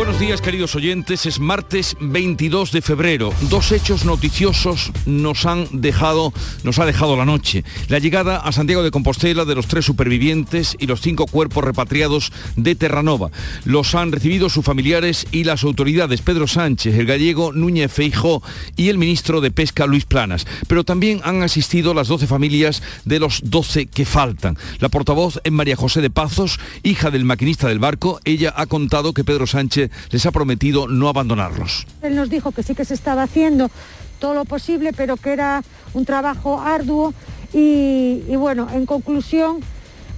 Buenos días queridos oyentes, es martes 22 de febrero. Dos hechos noticiosos nos han dejado, nos ha dejado la noche. La llegada a Santiago de Compostela de los tres supervivientes y los cinco cuerpos repatriados de Terranova. Los han recibido sus familiares y las autoridades, Pedro Sánchez, el gallego Núñez Feijó y el ministro de Pesca Luis Planas. Pero también han asistido las 12 familias de los 12 que faltan. La portavoz es María José de Pazos, hija del maquinista del barco. Ella ha contado que Pedro Sánchez les ha prometido no abandonarlos. Él nos dijo que sí que se estaba haciendo todo lo posible, pero que era un trabajo arduo y, bueno, en conclusión,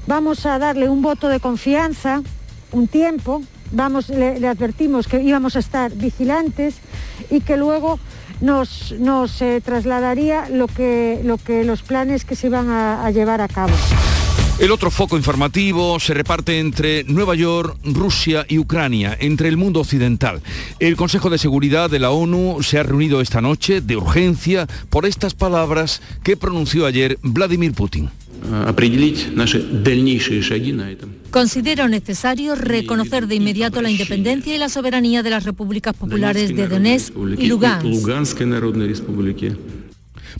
vamos a darle un voto de confianza, un tiempo, vamos, le, advertimos que íbamos a estar vigilantes y que luego nos, nos eh, trasladaría lo que, lo que los planes que se iban a llevar a cabo. El otro foco informativo se reparte entre Nueva York, Rusia y Ucrania, entre el mundo occidental. El Consejo de Seguridad de la ONU se ha reunido esta noche de urgencia por estas palabras que pronunció ayer Vladimir Putin. Considero necesario reconocer de inmediato la independencia y la soberanía de las repúblicas populares de Donetsk y Lugansk.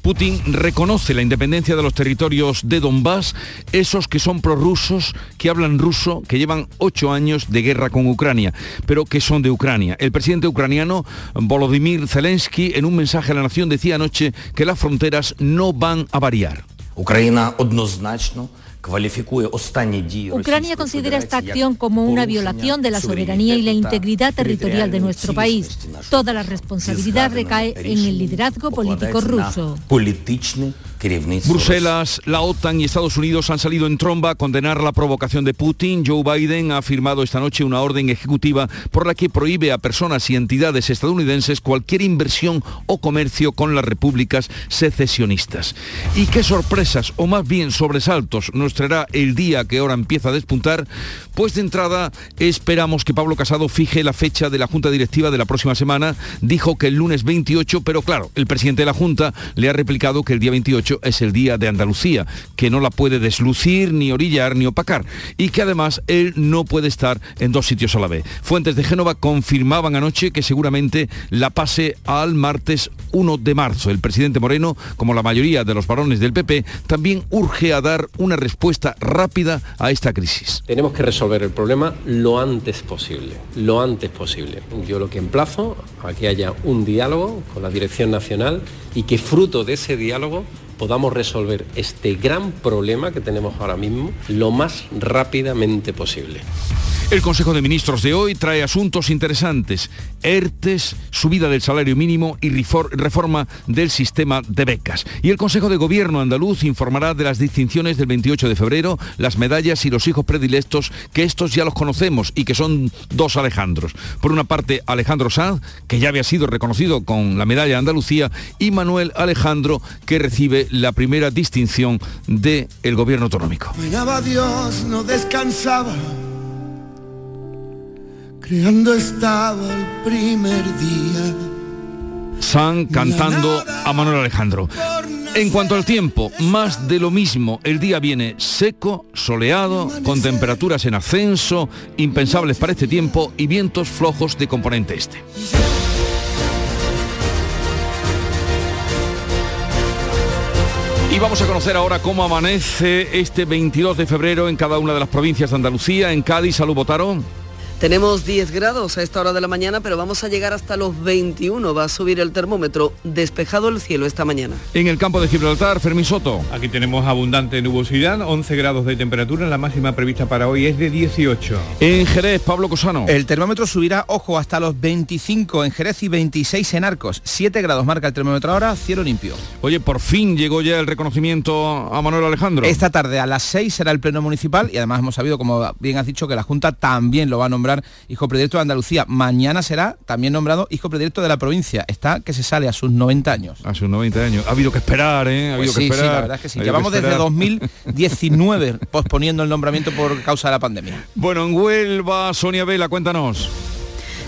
Putin reconoce la independencia de los territorios de Donbass, esos que son prorrusos, que hablan ruso, que llevan ocho años de guerra con Ucrania, pero que son de Ucrania. El presidente ucraniano Volodymyr Zelensky en un mensaje a la nación decía anoche que las fronteras no van a variar. Ucrania Ucrania considera esta acción como una violación de la soberanía y la integridad territorial de nuestro país. Toda la responsabilidad recae en el liderazgo político ruso. Bruselas, la OTAN y Estados Unidos han salido en tromba a condenar la provocación de Putin. Joe Biden ha firmado esta noche una orden ejecutiva por la que prohíbe a personas y entidades estadounidenses cualquier inversión o comercio con las repúblicas secesionistas. Y qué sorpresas, o más bien sobresaltos, nos traerá el día que ahora empieza a despuntar, pues de entrada esperamos que Pablo Casado fije la fecha de la Junta Directiva de la próxima semana. Dijo que el lunes 28, pero claro, el presidente de la Junta le ha replicado que el día 28 es el Día de Andalucía, que no la puede deslucir, ni orillar, ni opacar, y que además él no puede estar en dos sitios a la vez. Fuentes de Génova confirmaban anoche que seguramente la pase al martes 1 de marzo. El presidente Moreno, como la mayoría de los varones del PP, también urge a dar una respuesta rápida a esta crisis. Tenemos que resolver el problema lo antes posible, lo antes posible. Yo lo que emplazo a que haya un diálogo con la Dirección Nacional y que fruto de ese diálogo podamos resolver este gran problema que tenemos ahora mismo lo más rápidamente posible. El Consejo de Ministros de hoy trae asuntos interesantes, ERTES, subida del salario mínimo y reforma del sistema de becas. Y el Consejo de Gobierno andaluz informará de las distinciones del 28 de febrero, las medallas y los hijos predilectos, que estos ya los conocemos y que son dos Alejandros. Por una parte, Alejandro Sanz, que ya había sido reconocido con la medalla de Andalucía, y Manuel Alejandro, que recibe la primera distinción del gobierno autonómico. Dios, no descansaba creando estaba el primer día. San cantando a Manuel Alejandro. En cuanto al tiempo, más de lo mismo. El día viene seco, soleado, con temperaturas en ascenso, impensables para este tiempo y vientos flojos de componente este. Vamos a conocer ahora cómo amanece este 22 de febrero en cada una de las provincias de Andalucía, en Cádiz, Salud Botarón. Tenemos 10 grados a esta hora de la mañana, pero vamos a llegar hasta los 21. Va a subir el termómetro. Despejado el cielo esta mañana. En el campo de Gibraltar, Fermín Soto. Aquí tenemos abundante nubosidad, 11 grados de temperatura. La máxima prevista para hoy es de 18. En Jerez, Pablo Cosano. El termómetro subirá, ojo, hasta los 25 en Jerez y 26 en Arcos. 7 grados marca el termómetro ahora, cielo limpio. Oye, por fin llegó ya el reconocimiento a Manuel Alejandro. Esta tarde a las 6 será el pleno municipal y además hemos sabido, como bien has dicho, que la Junta también lo va a nombrar hijo predilecto de Andalucía. Mañana será también nombrado hijo predilecto de la provincia. Está que se sale a sus 90 años. A sus 90 años. Ha habido que esperar, ¿eh? Ha pues habido que esperar. Sí, la verdad es que sí. Llevamos desde 2019 posponiendo el nombramiento por causa de la pandemia. Bueno, en Huelva, Sonia Vela, cuéntanos.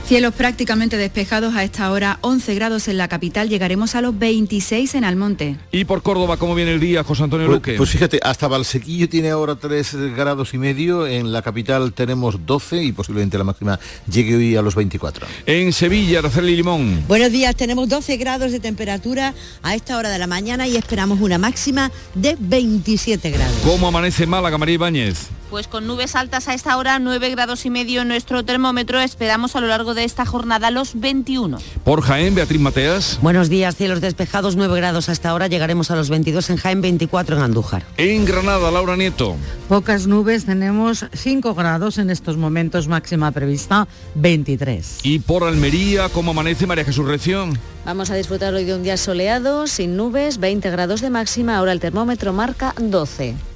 Cielos prácticamente despejados a esta hora, 11 grados en la capital, llegaremos a los 26 en Almonte. ¿Y por Córdoba cómo viene el día, José Antonio Pues, Luque? pues fíjate, hasta Valsequillo tiene ahora 3 grados y medio, en la capital tenemos 12 y posiblemente la máxima llegue hoy a los 24. En Sevilla, Araceli Limón. Buenos días, tenemos 12 grados de temperatura a esta hora de la mañana y esperamos una máxima de 27 grados. ¿Cómo amanece Málaga, María Ibáñez? Pues con nubes altas a esta hora, 9 grados y medio en nuestro termómetro, esperamos a lo largo de esta jornada los 21. Por Jaén, Beatriz Mateas. Buenos días, cielos despejados, 9 grados hasta ahora, llegaremos a los 22 en Jaén, 24 en Andújar. En Granada, Laura Nieto. Pocas nubes, tenemos 5 grados en estos momentos, máxima prevista 23. Y por Almería, ¿cómo amanece María Jesús Reción? Vamos a disfrutar hoy de un día soleado, sin nubes, 20 grados de máxima, ahora el termómetro marca 12.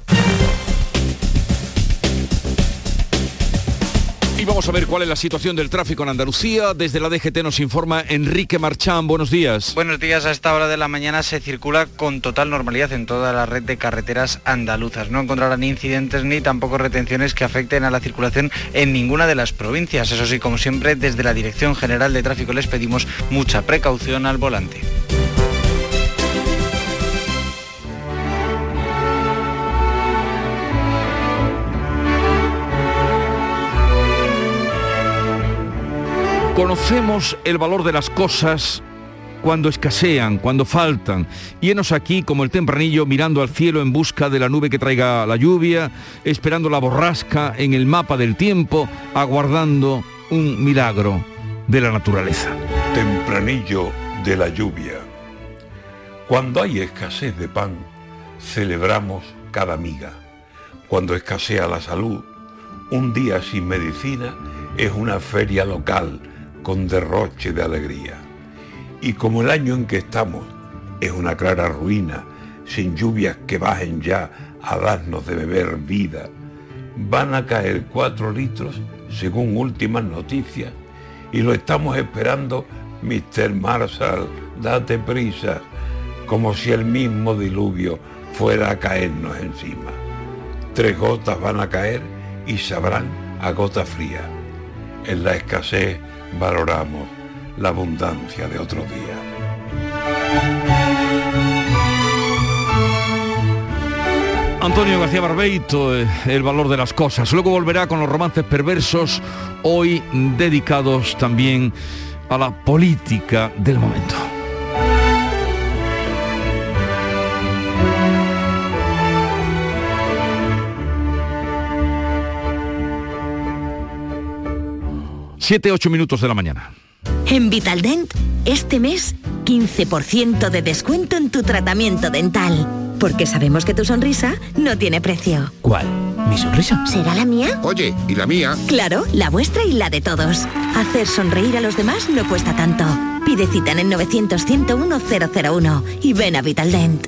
Vamos a ver cuál es la situación del tráfico en Andalucía. Desde la DGT nos informa Enrique Marchán. Buenos días. Buenos días. A esta hora de la mañana se circula con total normalidad en toda la red de carreteras andaluzas. No encontrarán incidentes ni tampoco retenciones que afecten a la circulación en ninguna de las provincias. Eso sí, como siempre, desde la Dirección General de Tráfico les pedimos mucha precaución al volante. Conocemos el valor de las cosas cuando escasean, cuando faltan. Y enos aquí como el tempranillo mirando al cielo en busca de la nube que traiga la lluvia, esperando la borrasca en el mapa del tiempo, aguardando un milagro de la naturaleza. Tempranillo de la lluvia. Cuando hay escasez de pan, celebramos cada miga. Cuando escasea la salud, un día sin medicina es una feria local con derroche de alegría. Y como el año en que estamos es una clara ruina, sin lluvias que bajen ya a darnos de beber vida, van a caer cuatro litros según últimas noticias y lo estamos esperando, Mr. Marshall, date prisa, como si el mismo diluvio fuera a caernos encima. Tres gotas van a caer y sabrán a gota fría. En la escasez valoramos la abundancia de otro día. Antonio García Barbeito, eh, El valor de las cosas. Luego volverá con los romances perversos, hoy dedicados también a la política del momento. Siete, ocho minutos de la mañana. En Vitaldent, este mes, 15% de descuento en tu tratamiento dental. Porque sabemos que tu sonrisa no tiene precio. ¿Cuál? ¿Mi sonrisa? ¿Será la mía? Oye, ¿y la mía? Claro, la vuestra y la de todos. Hacer sonreír a los demás no cuesta tanto. Pide cita en el 900 101 001 y ven a Vitaldent.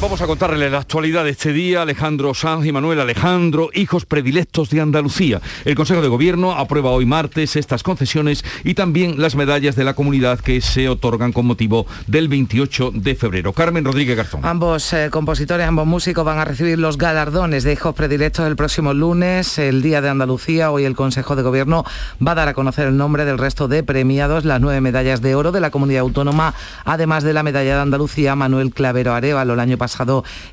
Vamos a contarle la actualidad de este día. Alejandro Sanz y Manuel Alejandro, hijos predilectos de Andalucía. El Consejo de Gobierno aprueba hoy martes estas concesiones y también las medallas de la comunidad que se otorgan con motivo del 28 de febrero. Carmen Rodríguez Garzón. Ambos eh, compositores, ambos músicos van a recibir los galardones de hijos predilectos el próximo lunes, el Día de Andalucía. Hoy el Consejo de Gobierno va a dar a conocer el nombre del resto de premiados, las nueve medallas de oro de la comunidad autónoma, además de la medalla de Andalucía Manuel Clavero Arevalo el año pasado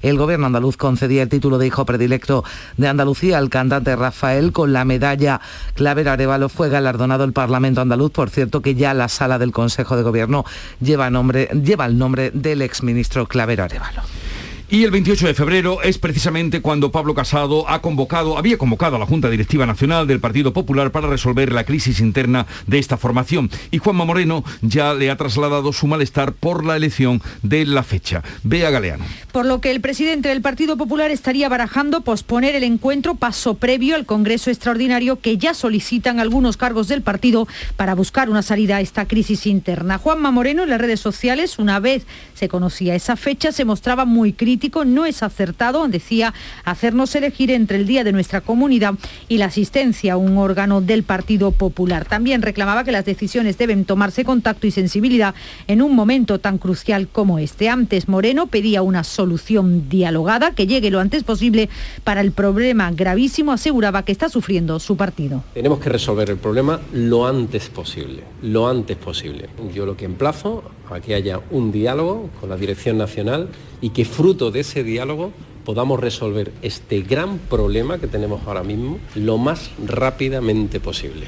el gobierno andaluz concedía el título de hijo predilecto de Andalucía al cantante Rafael con la medalla Clavero Arevalo fue galardonado el Parlamento andaluz, por cierto que ya la sala del Consejo de Gobierno lleva, nombre, lleva el nombre del exministro Clavero Arevalo. Y el 28 de febrero es precisamente cuando Pablo Casado ha convocado, había convocado a la Junta Directiva Nacional del Partido Popular para resolver la crisis interna de esta formación. Y Juanma Moreno ya le ha trasladado su malestar por la elección de la fecha. Bea Galeano. Por lo que el presidente del Partido Popular estaría barajando posponer el encuentro paso previo al Congreso Extraordinario que ya solicitan algunos cargos del partido para buscar una salida a esta crisis interna. Juanma Moreno en las redes sociales, una vez se conocía esa fecha, se mostraba muy crítico no es acertado, decía, hacernos elegir entre el Día de nuestra comunidad y la asistencia a un órgano del Partido Popular. También reclamaba que las decisiones deben tomarse con tacto y sensibilidad en un momento tan crucial como este. Antes, Moreno pedía una solución dialogada que llegue lo antes posible para el problema gravísimo, aseguraba que está sufriendo su partido. Tenemos que resolver el problema lo antes posible, lo antes posible. Yo lo que emplazo a que haya un diálogo con la Dirección Nacional y que fruto de ese diálogo podamos resolver este gran problema que tenemos ahora mismo lo más rápidamente posible.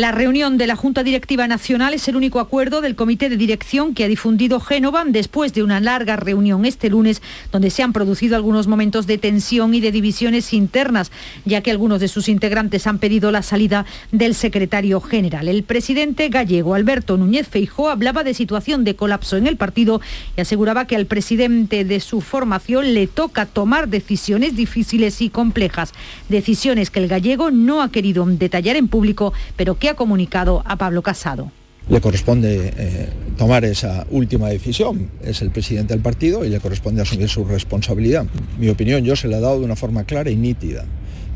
La reunión de la Junta Directiva Nacional es el único acuerdo del Comité de Dirección que ha difundido Génova después de una larga reunión este lunes donde se han producido algunos momentos de tensión y de divisiones internas, ya que algunos de sus integrantes han pedido la salida del secretario general. El presidente gallego Alberto Núñez Feijó hablaba de situación de colapso en el partido y aseguraba que al presidente de su formación le toca tomar decisiones difíciles y complejas, decisiones que el gallego no ha querido detallar en público, pero que ha comunicado a Pablo Casado le corresponde eh, tomar esa última decisión. Es el presidente del partido y le corresponde asumir su responsabilidad. Mi opinión yo se la he dado de una forma clara y nítida.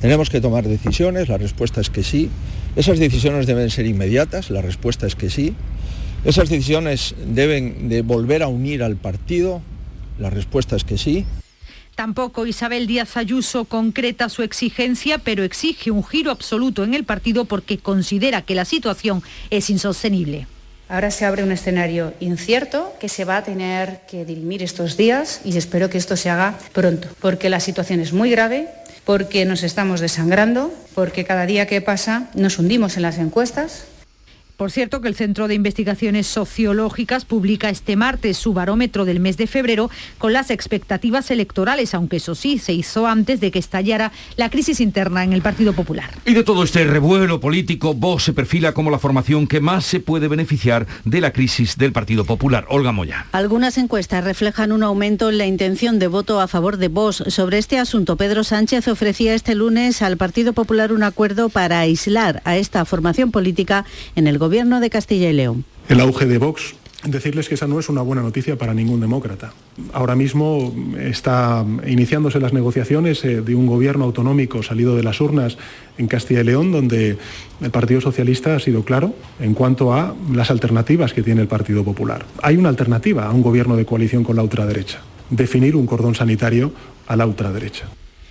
Tenemos que tomar decisiones, la respuesta es que sí. Esas decisiones deben ser inmediatas, la respuesta es que sí. Esas decisiones deben de volver a unir al partido, la respuesta es que sí. Tampoco Isabel Díaz Ayuso concreta su exigencia, pero exige un giro absoluto en el partido porque considera que la situación es insostenible. Ahora se abre un escenario incierto que se va a tener que dirimir estos días y espero que esto se haga pronto, porque la situación es muy grave, porque nos estamos desangrando, porque cada día que pasa nos hundimos en las encuestas, por cierto, que el Centro de Investigaciones Sociológicas publica este martes su barómetro del mes de febrero con las expectativas electorales, aunque eso sí se hizo antes de que estallara la crisis interna en el Partido Popular. Y de todo este revuelo político, Vox se perfila como la formación que más se puede beneficiar de la crisis del Partido Popular. Olga Moya. Algunas encuestas reflejan un aumento en la intención de voto a favor de Vox. Sobre este asunto, Pedro Sánchez ofrecía este lunes al Partido Popular un acuerdo para aislar a esta formación política en el Gobierno de Castilla y León. El auge de Vox decirles que esa no es una buena noticia para ningún demócrata. Ahora mismo está iniciándose las negociaciones eh, de un gobierno autonómico salido de las urnas en Castilla y León, donde el Partido Socialista ha sido claro en cuanto a las alternativas que tiene el Partido Popular. Hay una alternativa a un gobierno de coalición con la ultraderecha, definir un cordón sanitario a la ultraderecha.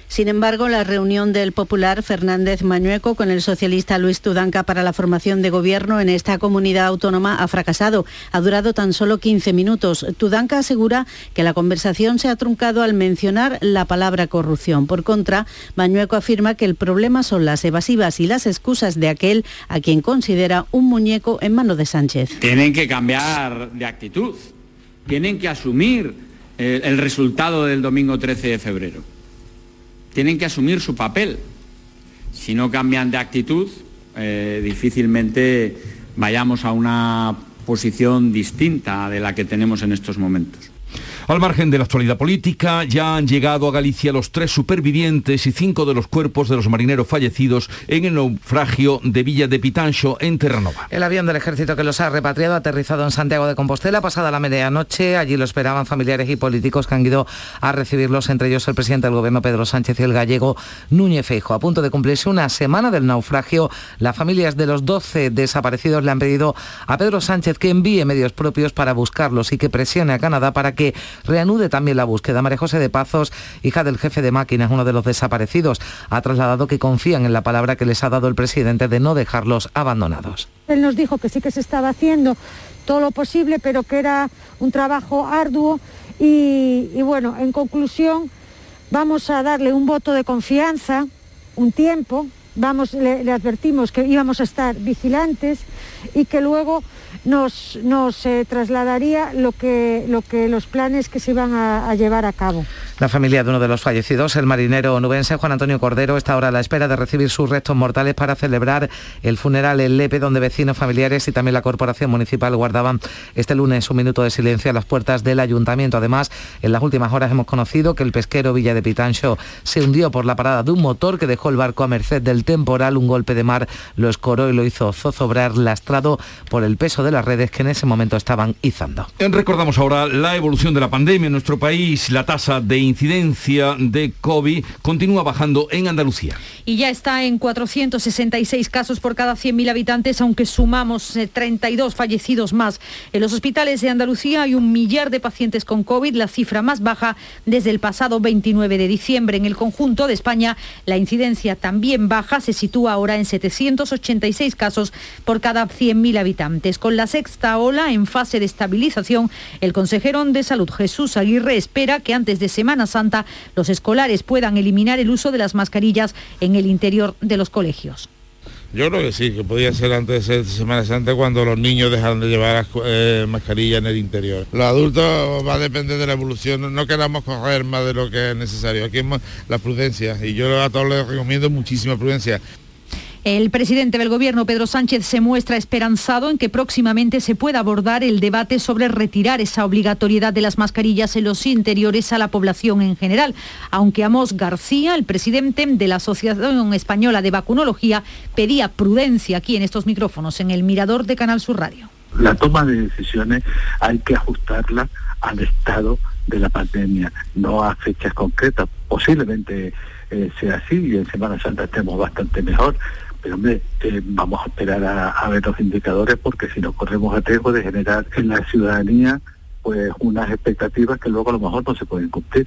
Sin embargo, la reunión del popular Fernández Mañueco con el socialista Luis Tudanca para la formación de gobierno en esta comunidad autónoma ha fracasado. Ha durado tan solo 15 minutos. Tudanca asegura que la conversación se ha truncado al mencionar la palabra corrupción. Por contra, Mañueco afirma que el problema son las evasivas y las excusas de aquel a quien considera un muñeco en mano de Sánchez. Tienen que cambiar de actitud. Tienen que asumir eh, el resultado del domingo 13 de febrero tienen que asumir su papel. Si no cambian de actitud, eh, difícilmente vayamos a una posición distinta de la que tenemos en estos momentos. Al margen de la actualidad política, ya han llegado a Galicia los tres supervivientes y cinco de los cuerpos de los marineros fallecidos en el naufragio de Villa de Pitancho, en Terranova. El avión del ejército que los ha repatriado ha aterrizado en Santiago de Compostela pasada la medianoche. Allí lo esperaban familiares y políticos que han ido a recibirlos, entre ellos el presidente del gobierno Pedro Sánchez y el gallego Núñez Feijo. A punto de cumplirse una semana del naufragio, las familias de los 12 desaparecidos le han pedido a Pedro Sánchez que envíe medios propios para buscarlos y que presione a Canadá para que reanude también la búsqueda. María José de Pazos, hija del jefe de máquinas, uno de los desaparecidos, ha trasladado que confían en la palabra que les ha dado el presidente de no dejarlos abandonados. Él nos dijo que sí que se estaba haciendo todo lo posible, pero que era un trabajo arduo y, bueno, en conclusión, vamos a darle un voto de confianza, un tiempo, vamos, le, advertimos que íbamos a estar vigilantes y que luego nos, nos eh, trasladaría lo que, lo que los planes que se iban a, a llevar a cabo. La familia de uno de los fallecidos, el marinero onubense Juan Antonio Cordero, está ahora a la espera de recibir sus restos mortales para celebrar el funeral en Lepe, donde vecinos, familiares y también la Corporación Municipal guardaban este lunes un minuto de silencio a las puertas del ayuntamiento. Además, en las últimas horas hemos conocido que el pesquero Villa de Pitancho se hundió por la parada de un motor que dejó el barco a merced del temporal. Un golpe de mar lo escoró y lo hizo zozobrar lastrado por el peso de las redes que en ese momento estaban izando. Recordamos ahora la evolución de la pandemia en nuestro país. La tasa de incidencia de COVID continúa bajando en Andalucía. Y ya está en 466 casos por cada 100.000 habitantes, aunque sumamos 32 eh, fallecidos más. En los hospitales de Andalucía hay un millar de pacientes con COVID, la cifra más baja desde el pasado 29 de diciembre. En el conjunto de España la incidencia también baja, se sitúa ahora en 786 casos por cada 100.000 habitantes. Con la sexta ola en fase de estabilización, el consejero de Salud Jesús Aguirre espera que antes de Semana Santa los escolares puedan eliminar el uso de las mascarillas en el interior de los colegios. Yo creo que sí, que podía ser antes de Semana Santa cuando los niños dejan de llevar eh, mascarilla en el interior. Los adultos va a depender de la evolución, no queramos correr más de lo que es necesario. Aquí es la prudencia y yo a todos les recomiendo muchísima prudencia. El presidente del Gobierno, Pedro Sánchez, se muestra esperanzado en que próximamente se pueda abordar el debate sobre retirar esa obligatoriedad de las mascarillas en los interiores a la población en general, aunque Amos García, el presidente de la Asociación Española de Vacunología, pedía prudencia aquí en estos micrófonos, en el mirador de Canal Sur Radio. La toma de decisiones hay que ajustarla al estado de la pandemia, no a fechas concretas. Posiblemente eh, sea así y en Semana Santa estemos bastante mejor, pero hombre, eh, vamos a esperar a, ver los indicadores porque si no corremos el riesgo de generar en la ciudadanía pues unas expectativas que luego a lo mejor no se pueden cumplir.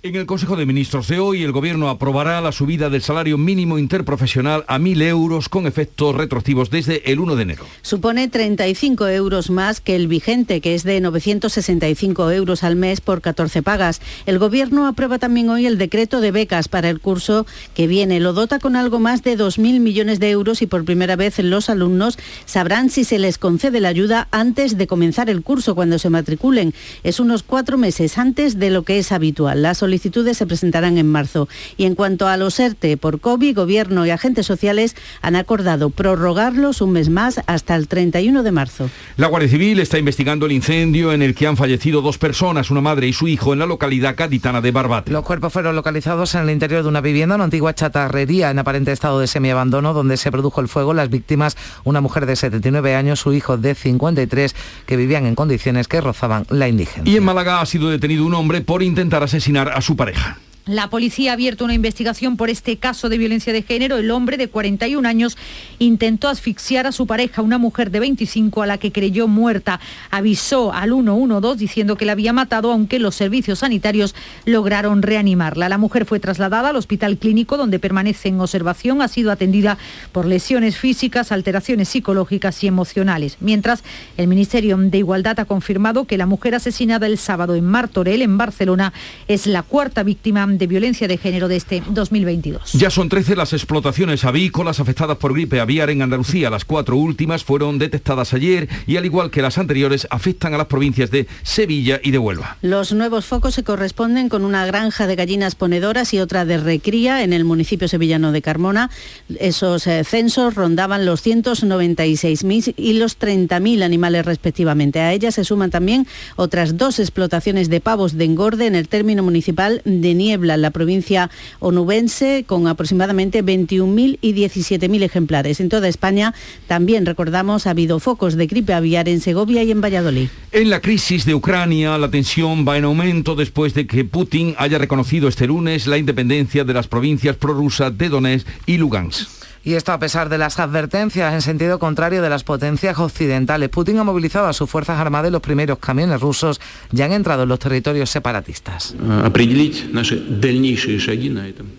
En el Consejo de Ministros de hoy, el Gobierno aprobará la subida del salario mínimo interprofesional a 1.000 euros con efectos retroactivos desde el 1 de enero. Supone 35 euros más que el vigente, que es de 965 euros al mes por 14 pagas. El Gobierno aprueba también hoy el decreto de becas para el curso que viene. Lo dota con algo más de 2.000 millones de euros y por primera vez los alumnos sabrán si se les concede la ayuda antes de comenzar el curso, cuando se matriculen. Es unos cuatro meses antes de lo que es habitual solicitudes se presentarán en marzo. Y en cuanto a los ERTE por COVID, Gobierno y agentes sociales han acordado prorrogarlos un mes más hasta el 31 de marzo. La Guardia Civil está investigando el incendio en el que han fallecido dos personas, una madre y su hijo, en la localidad gaditana de Barbate. Los cuerpos fueron localizados en el interior de una vivienda, una antigua chatarrería en aparente estado de semiabandono, donde se produjo el fuego. Las víctimas, una mujer de 79 años, su hijo de 53, que vivían en condiciones que rozaban la indigencia. Y en Málaga ha sido detenido un hombre por intentar asesinar a su pareja. La policía ha abierto una investigación por este caso de violencia de género. El hombre de 41 años intentó asfixiar a su pareja, una mujer de 25 a la que creyó muerta. Avisó al 112 diciendo que la había matado, aunque los servicios sanitarios lograron reanimarla. La mujer fue trasladada al hospital clínico donde permanece en observación. Ha sido atendida por lesiones físicas, alteraciones psicológicas y emocionales. Mientras, el Ministerio de Igualdad ha confirmado que la mujer asesinada el sábado en Martorell, en Barcelona, es la cuarta víctima violencia de género de este 2022. Ya son 13 las explotaciones avícolas afectadas por gripe aviar en Andalucía. Las cuatro últimas fueron detectadas ayer y al igual que las anteriores afectan a las provincias de Sevilla y de Huelva. Los nuevos focos se corresponden con una granja de gallinas ponedoras y otra de recría en el municipio sevillano de Carmona. Esos eh, censos rondaban los 196.000 y los 30.000 animales respectivamente. A ellas se suman también otras dos explotaciones de pavos de engorde en el término municipal de Niebla en la provincia onubense, con aproximadamente 21.000 y 17.000 ejemplares. En toda España también, recordamos, ha habido focos de gripe aviar en Segovia y en Valladolid. En la crisis de Ucrania, la tensión va en aumento después de que Putin haya reconocido este lunes la independencia de las provincias prorrusas de Donetsk y Lugansk. Y esto a pesar de las advertencias en sentido contrario de las potencias occidentales. Putin ha movilizado a sus fuerzas armadas y los primeros camiones rusos ya han entrado en los territorios separatistas.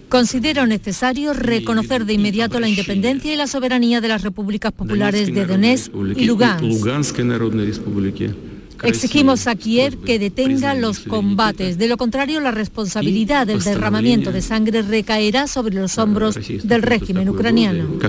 Considero necesario reconocer de inmediato la independencia y la soberanía de las repúblicas populares de Donetsk y Lugansk. Exigimos a Kiev que detenga los combates. De lo contrario, la responsabilidad del derramamiento de sangre recaerá sobre los hombros del régimen ucraniano.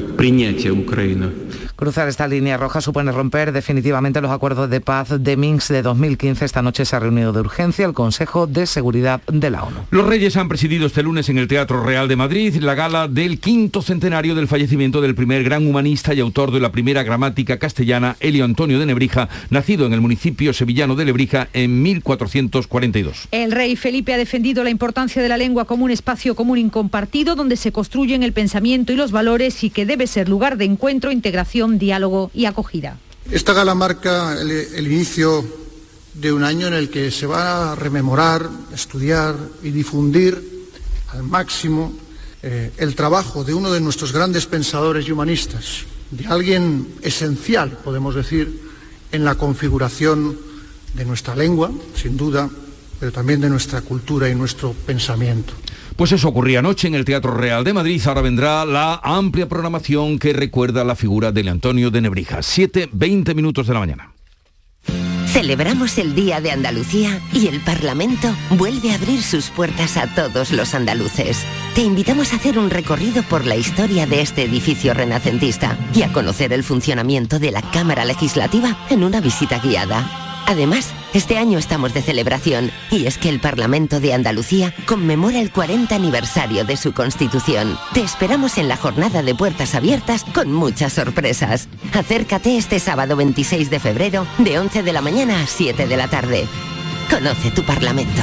Cruzar esta línea roja supone romper definitivamente los acuerdos de paz de Minsk de 2015. Esta noche se ha reunido de urgencia el Consejo de Seguridad de la ONU. Los Reyes han presidido este lunes en el Teatro Real de Madrid la gala del quinto centenario del fallecimiento del primer gran humanista y autor de la primera gramática castellana, Elio Antonio de Nebrija, nacido en el municipio sevillano de Lebrija en 1442. El rey Felipe ha defendido la importancia de la lengua como un espacio común incompartido donde se construyen el pensamiento y los valores y que debe ser lugar de encuentro, integración diálogo y acogida. Esta gala marca el, inicio de un año en el que se va a rememorar, estudiar y difundir al máximo eh, el trabajo de uno de nuestros grandes pensadores y humanistas, de alguien esencial, podemos decir, en la configuración de nuestra lengua, sin duda, pero también de nuestra cultura y nuestro pensamiento. Pues eso ocurría anoche en el Teatro Real de Madrid. Ahora vendrá la amplia programación que recuerda la figura del Antonio de Nebrija. 7, 20 minutos de la mañana. Celebramos el Día de Andalucía y el Parlamento vuelve a abrir sus puertas a todos los andaluces. Te invitamos a hacer un recorrido por la historia de este edificio renacentista y a conocer el funcionamiento de la Cámara Legislativa en una visita guiada. Además, este año estamos de celebración y es que el Parlamento de Andalucía conmemora el 40 aniversario de su constitución. Te esperamos en la jornada de puertas abiertas con muchas sorpresas. Acércate este sábado 26 de febrero de 11 de la mañana a 7 de la tarde. Conoce tu Parlamento.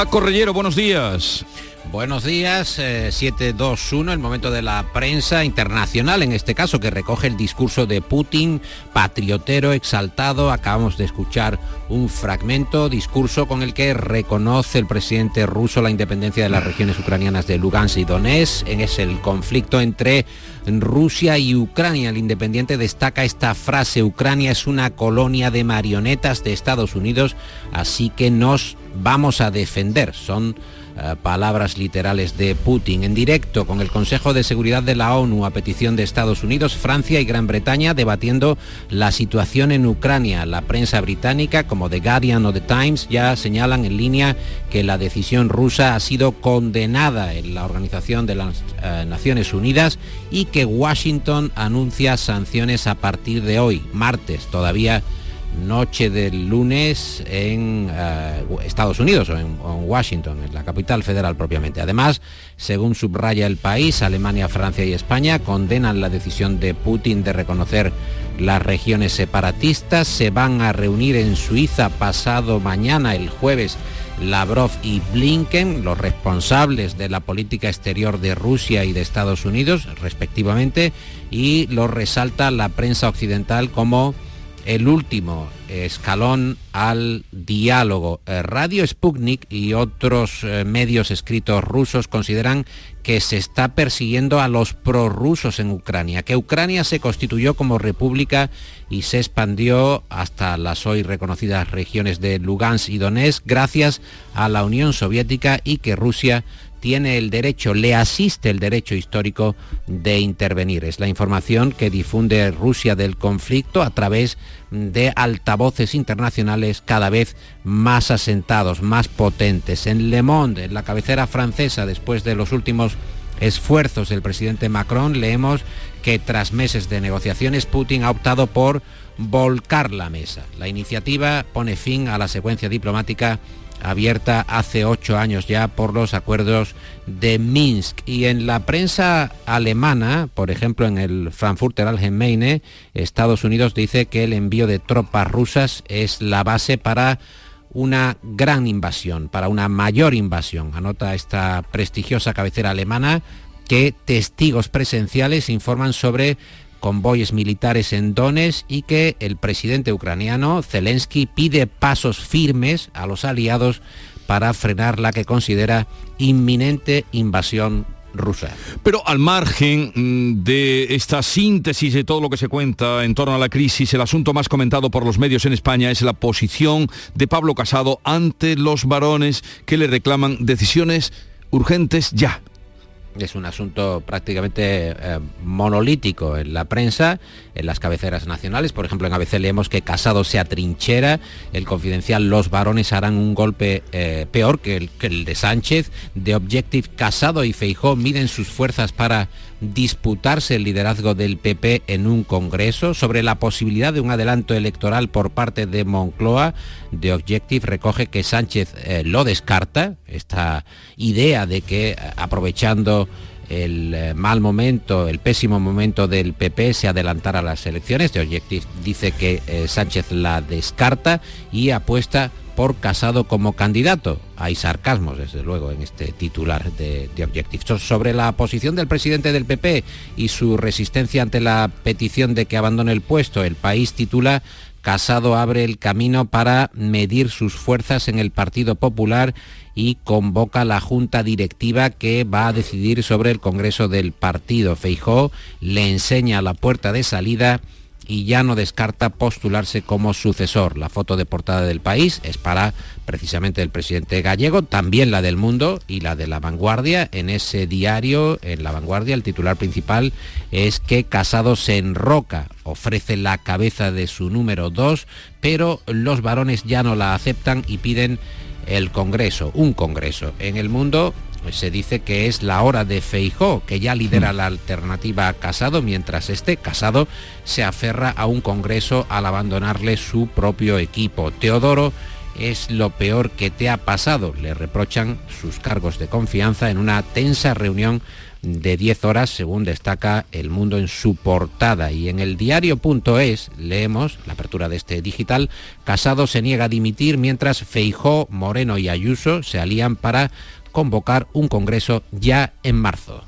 Paco Rellero, buenos días. Buenos días, eh, 721, el momento de la prensa internacional, en este caso, que recoge el discurso de Putin, patriotero, exaltado. Acabamos de escuchar un fragmento, discurso con el que reconoce el presidente ruso la independencia de las regiones ucranianas de Lugansk y Donetsk. Es el conflicto entre Rusia y Ucrania. El independiente destaca esta frase, Ucrania es una colonia de marionetas de Estados Unidos, así que nos vamos a defender. Son eh, palabras literales de Putin. En directo con el Consejo de Seguridad de la ONU a petición de Estados Unidos, Francia y Gran Bretaña debatiendo la situación en Ucrania. La prensa británica como The Guardian o The Times ya señalan en línea que la decisión rusa ha sido condenada en la Organización de las eh, Naciones Unidas y que Washington anuncia sanciones a partir de hoy, martes, todavía noche del lunes en uh, Estados Unidos o en, o en, Washington, en la capital federal propiamente. Además, según subraya el país, Alemania, Francia y España condenan la decisión de Putin de reconocer las regiones separatistas. Se van a reunir en Suiza pasado mañana, el jueves, Lavrov y Blinken, los responsables de la política exterior de Rusia y de Estados Unidos, respectivamente, y lo resalta la prensa occidental como el último escalón al diálogo. Eh, Radio Sputnik y otros eh, medios escritos rusos consideran que se está persiguiendo a los prorrusos en Ucrania, que Ucrania se constituyó como república y se expandió hasta las hoy reconocidas regiones de Lugansk y Donetsk gracias a la Unión Soviética y que Rusia tiene el derecho, le asiste el derecho histórico de intervenir. Es la información que difunde Rusia del conflicto a través de altavoces internacionales cada vez más asentados, más potentes. En Le Monde, en la cabecera francesa, después de los últimos esfuerzos del presidente Macron, leemos que tras meses de negociaciones, Putin ha optado por volcar la mesa. La iniciativa pone fin a la secuencia diplomática abierta hace ocho años ya por los acuerdos de Minsk. Y en la prensa alemana, por ejemplo en el Frankfurter Allgemeine, Estados Unidos dice que el envío de tropas rusas es la base para una gran invasión, para una mayor invasión. Anota esta prestigiosa cabecera alemana que testigos presenciales informan sobre convoyes militares en Donetsk y que el presidente ucraniano Zelensky pide pasos firmes a los aliados para frenar la que considera inminente invasión rusa. Pero al margen mm, de esta síntesis de todo lo que se cuenta en torno a la crisis, el asunto más comentado por los medios en España es la posición de Pablo Casado ante los varones que le reclaman decisiones urgentes ya. Es un asunto prácticamente eh, monolítico en la prensa, en las cabeceras nacionales. Por ejemplo, en ABC leemos que Casado se atrinchera, el confidencial Los varones harán un golpe eh, peor que el, que el de Sánchez. De Objective, Casado y Feijó miden sus fuerzas para disputarse el liderazgo del PP en un Congreso, sobre la posibilidad de un adelanto electoral por parte de Moncloa. The Objective recoge que Sánchez eh, lo descarta, esta idea de que eh, aprovechando el eh, mal momento, el pésimo momento del PP se adelantara a las elecciones. The Objective dice que Sánchez la descarta y apuesta por Casado como candidato. Hay sarcasmos, desde luego, en este titular de, de Objective. Sobre la posición del presidente del PP y su resistencia ante la petición de que abandone el puesto, el país titula Casado abre el camino para medir sus fuerzas en el Partido Popular y convoca la junta directiva que va a decidir sobre el Congreso del partido. Feijó le enseña la puerta de salida y ya no descarta postularse como sucesor. La foto de portada del país es para precisamente el presidente gallego, también la del mundo y la de la vanguardia. En ese diario, en la vanguardia, el titular principal es que Casado se enroca, ofrece la cabeza de su número dos, pero los varones ya no la aceptan y piden el Congreso, un Congreso. En el mundo se dice que es la hora de Feijó, que ya lidera la alternativa a Casado, mientras este Casado se aferra a un Congreso al abandonarle su propio equipo. Teodoro es lo peor que te ha pasado, le reprochan sus cargos de confianza en una tensa reunión de 10 horas, según destaca El Mundo en su portada. Y en el diario.es leemos, la apertura de este digital, Casado se niega a dimitir mientras Feijó, Moreno y Ayuso se alían para convocar un congreso ya en marzo.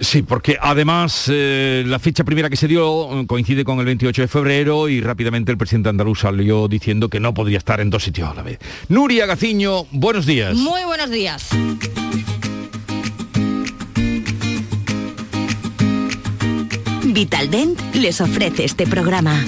Sí, porque además eh, la fecha primera que se dio eh, coincide con el 28 de febrero y rápidamente el presidente andaluz salió diciendo que no podría estar en dos sitios a la vez. Nuria Gaciño, buenos días. Muy buenos días. Vitaldent les ofrece este programa.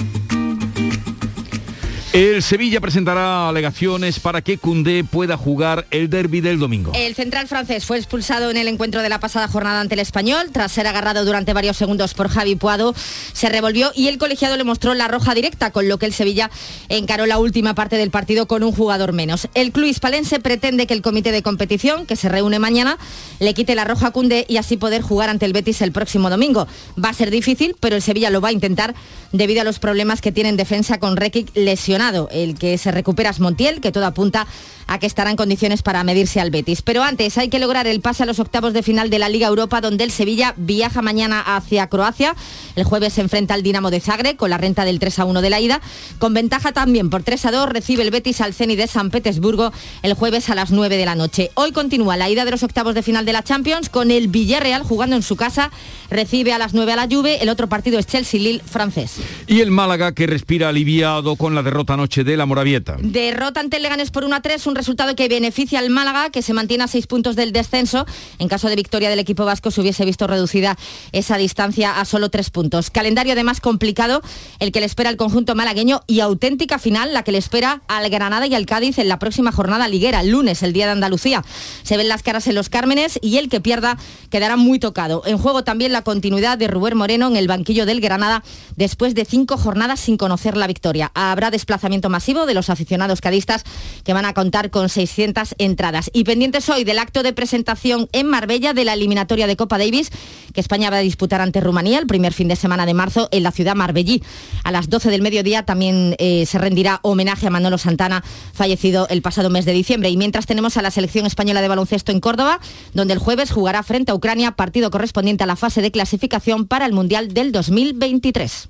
El Sevilla presentará alegaciones para que Cundé pueda jugar el derby del domingo. El central francés fue expulsado en el encuentro de la pasada jornada ante el español. Tras ser agarrado durante varios segundos por Javi Puado, se revolvió y el colegiado le mostró la roja directa, con lo que el Sevilla encaró la última parte del partido con un jugador menos. El club hispalense pretende que el comité de competición, que se reúne mañana, le quite la roja a Cundé y así poder jugar ante el Betis el próximo domingo. Va a ser difícil, pero el Sevilla lo va a intentar debido a los problemas que tiene en defensa con Rekic lesionado. El que se recupera es Montiel, que todo apunta a que estará en condiciones para medirse al Betis. Pero antes hay que lograr el pase a los octavos de final de la Liga Europa, donde el Sevilla viaja mañana hacia Croacia. El jueves se enfrenta al Dinamo de Zagreb con la renta del 3 a 1 de la ida. Con ventaja también por 3 a 2 recibe el Betis al Zenit de San Petersburgo el jueves a las 9 de la noche. Hoy continúa la ida de los octavos de final de la Champions con el Villarreal jugando en su casa. Recibe a las 9 a la Juve. El otro partido es Chelsea-Lille francés. Y el Málaga que respira aliviado con la derrota anoche de la Moravieta. Derrota ante el Leganés por 1 a 3, un resultado que beneficia al Málaga, que se mantiene a seis puntos del descenso. En caso de victoria del equipo vasco se hubiese visto reducida esa distancia a solo tres puntos. Calendario además complicado, el que le espera al conjunto malagueño y auténtica final, la que le espera al Granada y al Cádiz en la próxima jornada liguera, el lunes, el día de Andalucía. Se ven las caras en los Cármenes y el que pierda quedará muy tocado. En juego también la continuidad de Rubén Moreno en el banquillo del Granada después de cinco jornadas sin conocer la victoria. Habrá desplazamiento masivo de los aficionados cadistas que van a contar con 600 entradas. Y pendientes hoy del acto de presentación en Marbella de la eliminatoria de Copa Davis que España va a disputar ante Rumanía el primer fin de semana de marzo en la ciudad marbellí. A las 12 del mediodía también eh, se rendirá homenaje a Manolo Santana, fallecido el pasado mes de diciembre. Y mientras tenemos a la selección española de baloncesto en Córdoba, donde el jueves jugará frente a Ucrania, partido correspondiente a la fase de clasificación para el Mundial del 2023.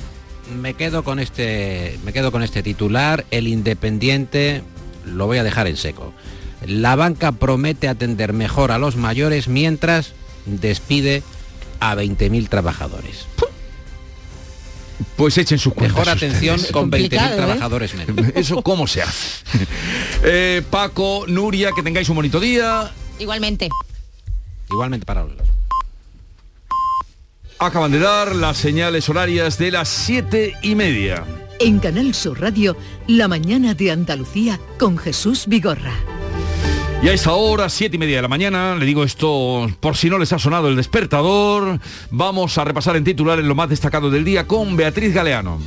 Me quedo con este, me quedo con este titular. El Independiente lo voy a dejar en seco. La banca promete atender mejor a los mayores mientras despide a 20.000 trabajadores. Pues echen sus cuentas. Mejor atención ustedes. con 20.000 Complicado, ¿eh? trabajadores menos. Eso cómo se hace. Eh, Paco, Nuria, que tengáis un bonito día. Igualmente. Igualmente para los Acaban de dar las señales horarias de las siete y media. En Canal Sur Radio, La mañana de Andalucía con Jesús Vigorra. Y a esta hora, siete y media de la mañana, le digo esto por si no les ha sonado el despertador, vamos a repasar en titulares lo más destacado del día con Beatriz Galeano.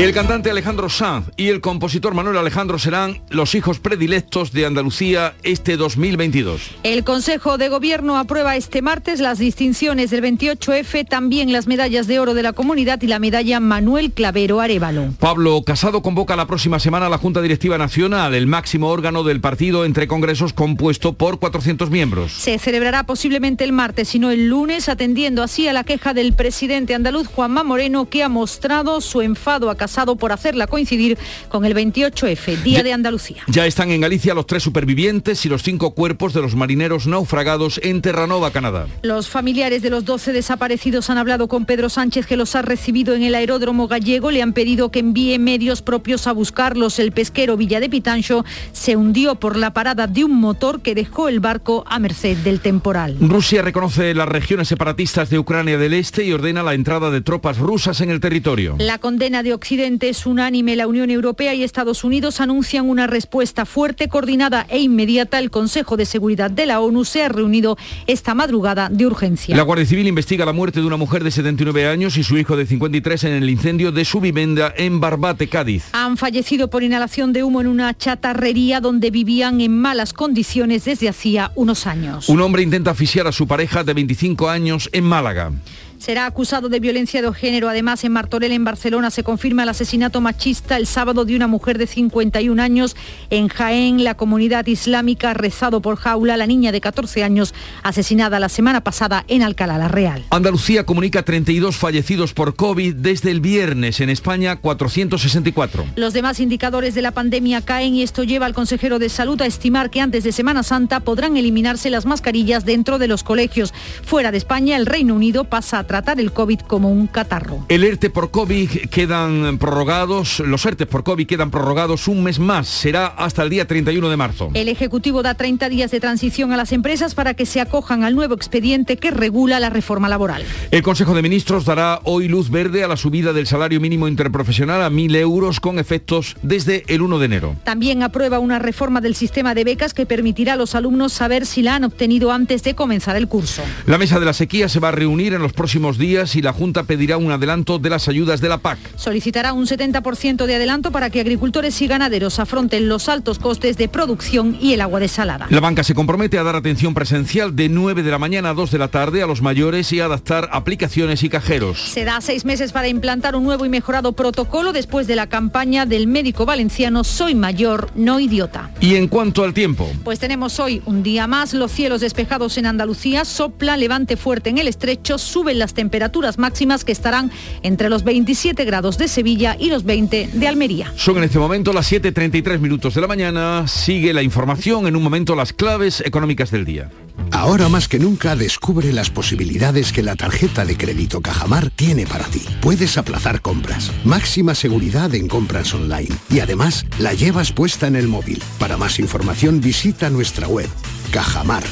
El cantante Alejandro Sanz y el compositor Manuel Alejandro serán los hijos predilectos de Andalucía este 2022. El Consejo de Gobierno aprueba este martes las distinciones del 28F, también las medallas de oro de la comunidad y la medalla Manuel Clavero Arevalo. Pablo Casado convoca la próxima semana a la Junta Directiva Nacional, el máximo órgano del partido entre congresos compuesto por 400 miembros. Se celebrará posiblemente el martes y no el lunes, atendiendo así a la queja del presidente andaluz Juanma Moreno, que ha mostrado su enfado a Casado por hacerla coincidir con el 28F, Día de Andalucía. Ya están en Galicia los tres supervivientes y los cinco cuerpos de los marineros naufragados en Terranova, Canadá. Los familiares de los 12 desaparecidos han hablado con Pedro Sánchez, que los ha recibido en el aeródromo gallego. Le han pedido que envíe medios propios a buscarlos. El pesquero Villa de Pitancho se hundió por la parada de un motor que dejó el barco a merced del temporal. Rusia reconoce las regiones separatistas de Ucrania del Este y ordena la entrada de tropas rusas en el territorio. La condena de Occidente es unánime. La Unión Europea y Estados Unidos anuncian una respuesta fuerte, coordinada e inmediata. El Consejo de Seguridad de la ONU se ha reunido esta madrugada de urgencia. La Guardia Civil investiga la muerte de una mujer de 79 años y su hijo de 53 en el incendio de su vivienda en Barbate, Cádiz. Han fallecido por inhalación de humo en una chatarrería donde vivían en malas condiciones desde hacía unos años. Un hombre intenta asfixiar a su pareja de 25 años en Málaga. Será acusado de violencia de género. Además, en Martorell, en Barcelona, se confirma el asesinato machista el sábado de una mujer de 51 años. En Jaén, la comunidad islámica rezado por jaula la niña de 14 años asesinada la semana pasada en Alcalá la Real. Andalucía comunica 32 fallecidos por COVID desde el viernes. En España, 464. Los demás indicadores de la pandemia caen y esto lleva al consejero de salud a estimar que antes de Semana Santa podrán eliminarse las mascarillas dentro de los colegios. Fuera de España, el Reino Unido pasa a tratar el COVID como un catarro. El ERTE por COVID quedan prorrogados, los ERTE por COVID quedan prorrogados un mes más. Será hasta el día 31 de marzo. El Ejecutivo da 30 días de transición a las empresas para que se acojan al nuevo expediente que regula la reforma laboral. El Consejo de Ministros dará hoy luz verde a la subida del salario mínimo interprofesional a 1.000 euros con efectos desde el 1 de enero. También aprueba una reforma del sistema de becas que permitirá a los alumnos saber si la han obtenido antes de comenzar el curso. La mesa de la sequía se va a reunir en los próximos días y la Junta pedirá un adelanto de las ayudas de la PAC. Solicitará un 70% de adelanto para que agricultores y ganaderos afronten los altos costes de producción y el agua desalada. La banca se compromete a dar atención presencial de 9 de la mañana a 2 de la tarde a los mayores y a adaptar aplicaciones y cajeros. Se da seis meses para implantar un nuevo y mejorado protocolo después de la campaña del médico valenciano Soy mayor, no idiota. Y en cuanto al tiempo, Pues tenemos hoy un día más, los cielos despejados en Andalucía, sopla, levante fuerte en el estrecho, suben las temperaturas máximas que estarán entre los 27 grados de Sevilla y los 20 de Almería. son en este momento las 7.33 minutos de la mañana. Sigue la información, en un momento las claves económicas del día. Ahora más que nunca descubre las posibilidades que la tarjeta de crédito Cajamar tiene para ti. Puedes aplazar compras, máxima seguridad en compras online y además la llevas puesta en el móvil. Para más información visita nuestra web. Cajamar.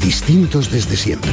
Distintos desde siempre.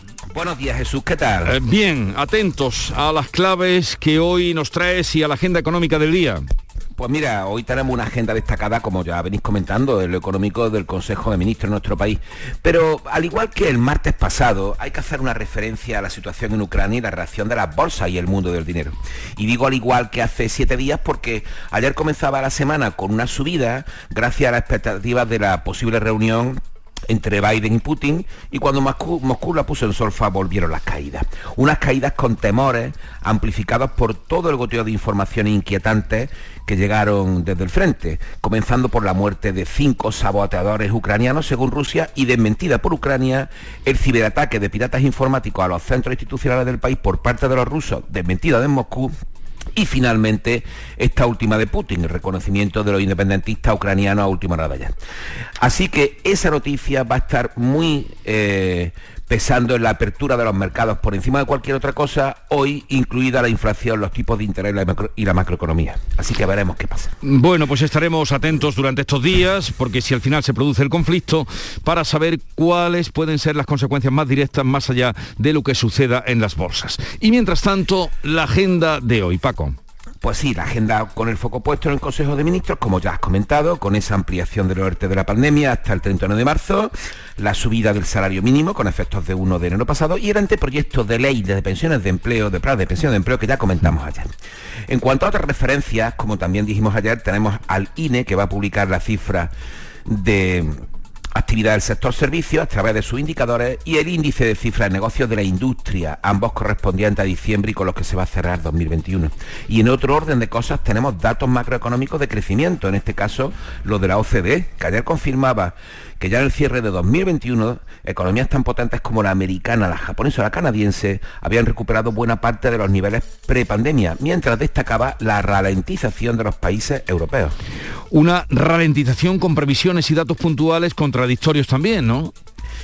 Buenos días Jesús, ¿qué tal? Eh, bien, atentos a las claves que hoy nos traes y a la agenda económica del día. Pues mira, hoy tenemos una agenda destacada, como ya venís comentando, de lo económico del Consejo de Ministros de nuestro país. Pero al igual que el martes pasado, hay que hacer una referencia a la situación en Ucrania y la reacción de las bolsas y el mundo del dinero. Y digo al igual que hace siete días porque ayer comenzaba la semana con una subida gracias a las expectativas de la posible reunión entre Biden y Putin y cuando Moscú, la puso en solfa volvieron las caídas. Unas caídas con temores amplificados por todo el goteo de informaciones inquietantes que llegaron desde el frente, comenzando por la muerte de cinco saboteadores ucranianos según Rusia y desmentida por Ucrania el ciberataque de piratas informáticos a los centros institucionales del país por parte de los rusos, desmentida de Moscú y finalmente, esta última de Putin, el reconocimiento de los independentistas ucranianos a última hora ya. Así que esa noticia va a estar muy eh, pesando en la apertura de los mercados por encima de cualquier otra cosa, hoy incluida la inflación, los tipos de interés y la macroeconomía. Así que veremos qué pasa. Bueno, pues estaremos atentos durante estos días, porque si al final se produce el conflicto, para saber cuáles pueden ser las consecuencias más directas más allá de lo que suceda en las bolsas. Y mientras tanto, la agenda de hoy, Paco. Pues sí, la agenda con el foco puesto en el Consejo de Ministros, como ya has comentado, con esa ampliación del ORT de la pandemia hasta el 31 de marzo, la subida del salario mínimo con efectos de 1 de enero pasado y el anteproyecto de ley de pensiones de empleo, de planes de pensión de empleo que ya comentamos ayer. En cuanto a otras referencias, como también dijimos ayer, tenemos al INE que va a publicar la cifra de actividad del sector servicios a través de sus indicadores y el índice de cifras de negocios de la industria, ambos correspondientes a diciembre y con los que se va a cerrar 2021. Y en otro orden de cosas tenemos datos macroeconómicos de crecimiento, en este caso los de la OCDE, que ayer confirmaba que ya en el cierre de 2021, economías tan potentes como la americana, la japonesa o la canadiense habían recuperado buena parte de los niveles pre-pandemia, mientras destacaba la ralentización de los países europeos. Una ralentización con previsiones y datos puntuales contradictorios también, ¿no?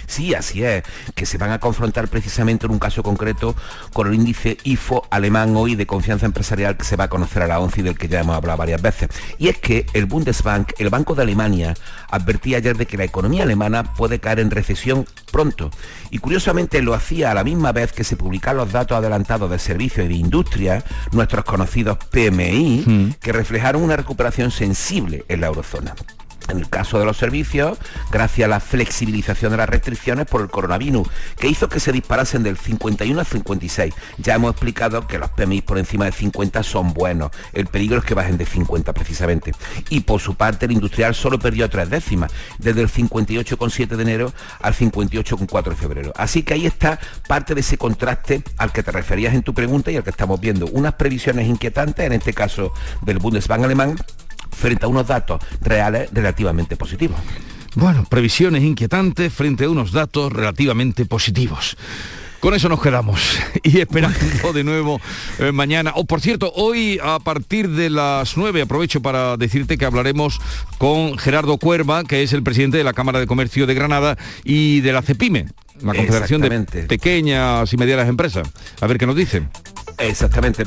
Sí, así es, que se van a confrontar precisamente en un caso concreto con el índice IFO alemán hoy de confianza empresarial que se va a conocer a la ONCE y del que ya hemos hablado varias veces. Y es que el Bundesbank, el Banco de Alemania, advertía ayer de que la economía alemana puede caer en recesión pronto. Y curiosamente lo hacía a la misma vez que se publican los datos adelantados de servicios y de industria, nuestros conocidos PMI, hmm. que reflejaron una recuperación sensible en la eurozona. En el caso de los servicios, gracias a la flexibilización de las restricciones por el coronavirus, que hizo que se disparasen del 51 al 56. Ya hemos explicado que los PMI por encima de 50 son buenos. El peligro es que bajen de 50 precisamente. Y por su parte, el industrial solo perdió tres décimas, desde el 58,7 de enero al 58,4 de febrero. Así que ahí está parte de ese contraste al que te referías en tu pregunta y al que estamos viendo. Unas previsiones inquietantes, en este caso del Bundesbank alemán, frente a unos datos reales relativamente positivos. Bueno, previsiones inquietantes frente a unos datos relativamente positivos. Con eso nos quedamos y esperando de nuevo eh, mañana. O por cierto, hoy a partir de las 9 aprovecho para decirte que hablaremos con Gerardo Cuerva, que es el presidente de la Cámara de Comercio de Granada y de la CEPIME, la Confederación de Pequeñas y Medianas Empresas. A ver qué nos dicen. Exactamente.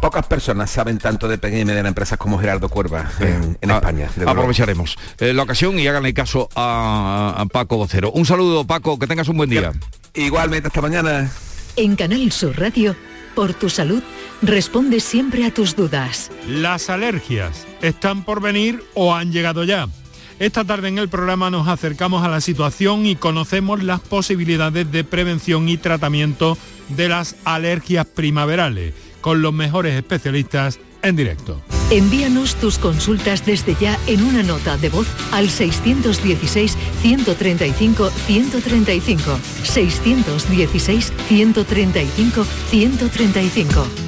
Pocas personas saben tanto de pequeñas y medianas empresas como Gerardo Cuerva en, ah, España. Aprovecharemos eh, la ocasión y háganle caso a, Paco Vocero. Un saludo, Paco, que tengas un buen día. Igualmente, hasta mañana. En Canal Sur Radio, por tu salud, responde siempre a tus dudas. Las alergias, ¿están por venir o han llegado ya? Esta tarde en el programa nos acercamos a la situación y conocemos las posibilidades de prevención y tratamiento de las alergias primaverales con los mejores especialistas en directo. Envíanos tus consultas desde ya en una nota de voz al 616-135-135. 616-135-135.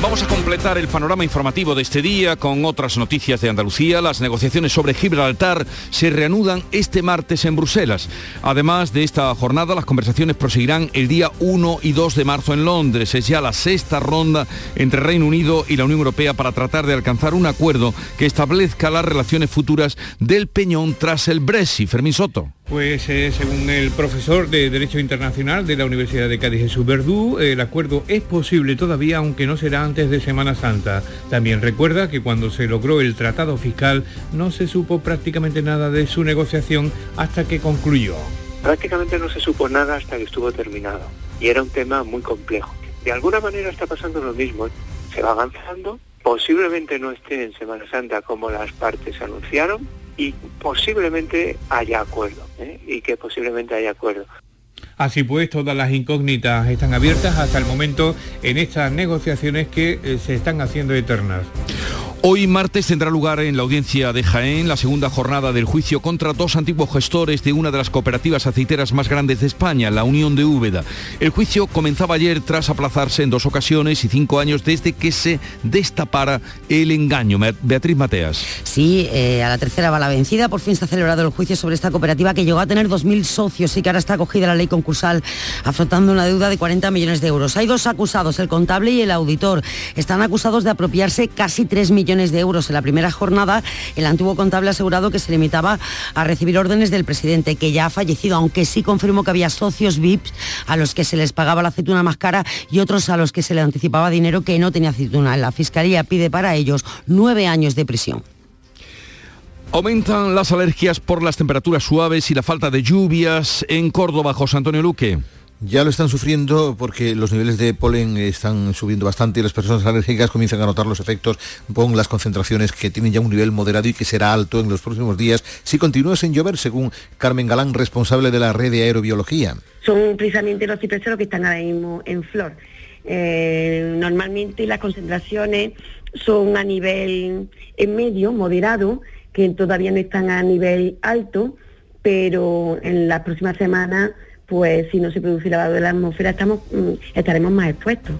Vamos a completar el panorama informativo de este día con otras noticias de Andalucía. Las negociaciones sobre Gibraltar se reanudan este martes en Bruselas. Además de esta jornada, las conversaciones proseguirán el día 1 y 2 de marzo en Londres. Es ya la sexta ronda entre Reino Unido y la Unión Europea para tratar de alcanzar un acuerdo que establezca las relaciones futuras del Peñón tras el Brexit. Fermín Soto. Pues eh, según el profesor de Derecho Internacional de la Universidad de Cádiz, Jesús Verdú, el acuerdo es posible todavía, aunque no será antes de Semana Santa. También recuerda que cuando se logró el tratado fiscal no se supo prácticamente nada de su negociación hasta que concluyó. Prácticamente no se supo nada hasta que estuvo terminado y era un tema muy complejo. De alguna manera está pasando lo mismo. Se va avanzando, posiblemente no esté en Semana Santa como las partes anunciaron y posiblemente haya acuerdo, ¿eh? y que posiblemente haya acuerdo. Así pues, todas las incógnitas están abiertas hasta el momento en estas negociaciones que eh, se están haciendo eternas. Hoy martes tendrá lugar en la audiencia de Jaén la segunda jornada del juicio contra dos antiguos gestores de una de las cooperativas aceiteras más grandes de España, la Unión de Úbeda. El juicio comenzaba ayer tras aplazarse en dos ocasiones y cinco años desde que se destapara el engaño. Beatriz Mateas. Sí, eh, a la tercera va la vencida. Por fin se ha celebrado el juicio sobre esta cooperativa que llegó a tener 2.000 socios y que ahora está acogida la ley afrontando una deuda de 40 millones de euros. Hay dos acusados, el contable y el auditor. Están acusados de apropiarse casi 3 millones de euros en la primera jornada, el antiguo contable ha asegurado que se limitaba a recibir órdenes del presidente, que ya ha fallecido, aunque sí confirmó que había socios VIPs a los que se les pagaba la aceituna más cara y otros a los que se le anticipaba dinero que no tenía aceituna. La Fiscalía pide para ellos nueve años de prisión. Aumentan las alergias por las temperaturas suaves y la falta de lluvias en Córdoba, José Antonio Luque. Ya lo están sufriendo porque los niveles de polen están subiendo bastante y las personas alérgicas comienzan a notar los efectos con las concentraciones que tienen ya un nivel moderado y que será alto en los próximos días si continúa sin llover, según Carmen Galán, responsable de la red de aerobiología. Son precisamente los cipreses que están ahora mismo en flor. Eh, normalmente las concentraciones son a nivel en medio, moderado, que todavía no están a nivel alto, pero en las próximas semanas pues si no se produce lavado de la atmósfera estamos, mm, estaremos más expuestos.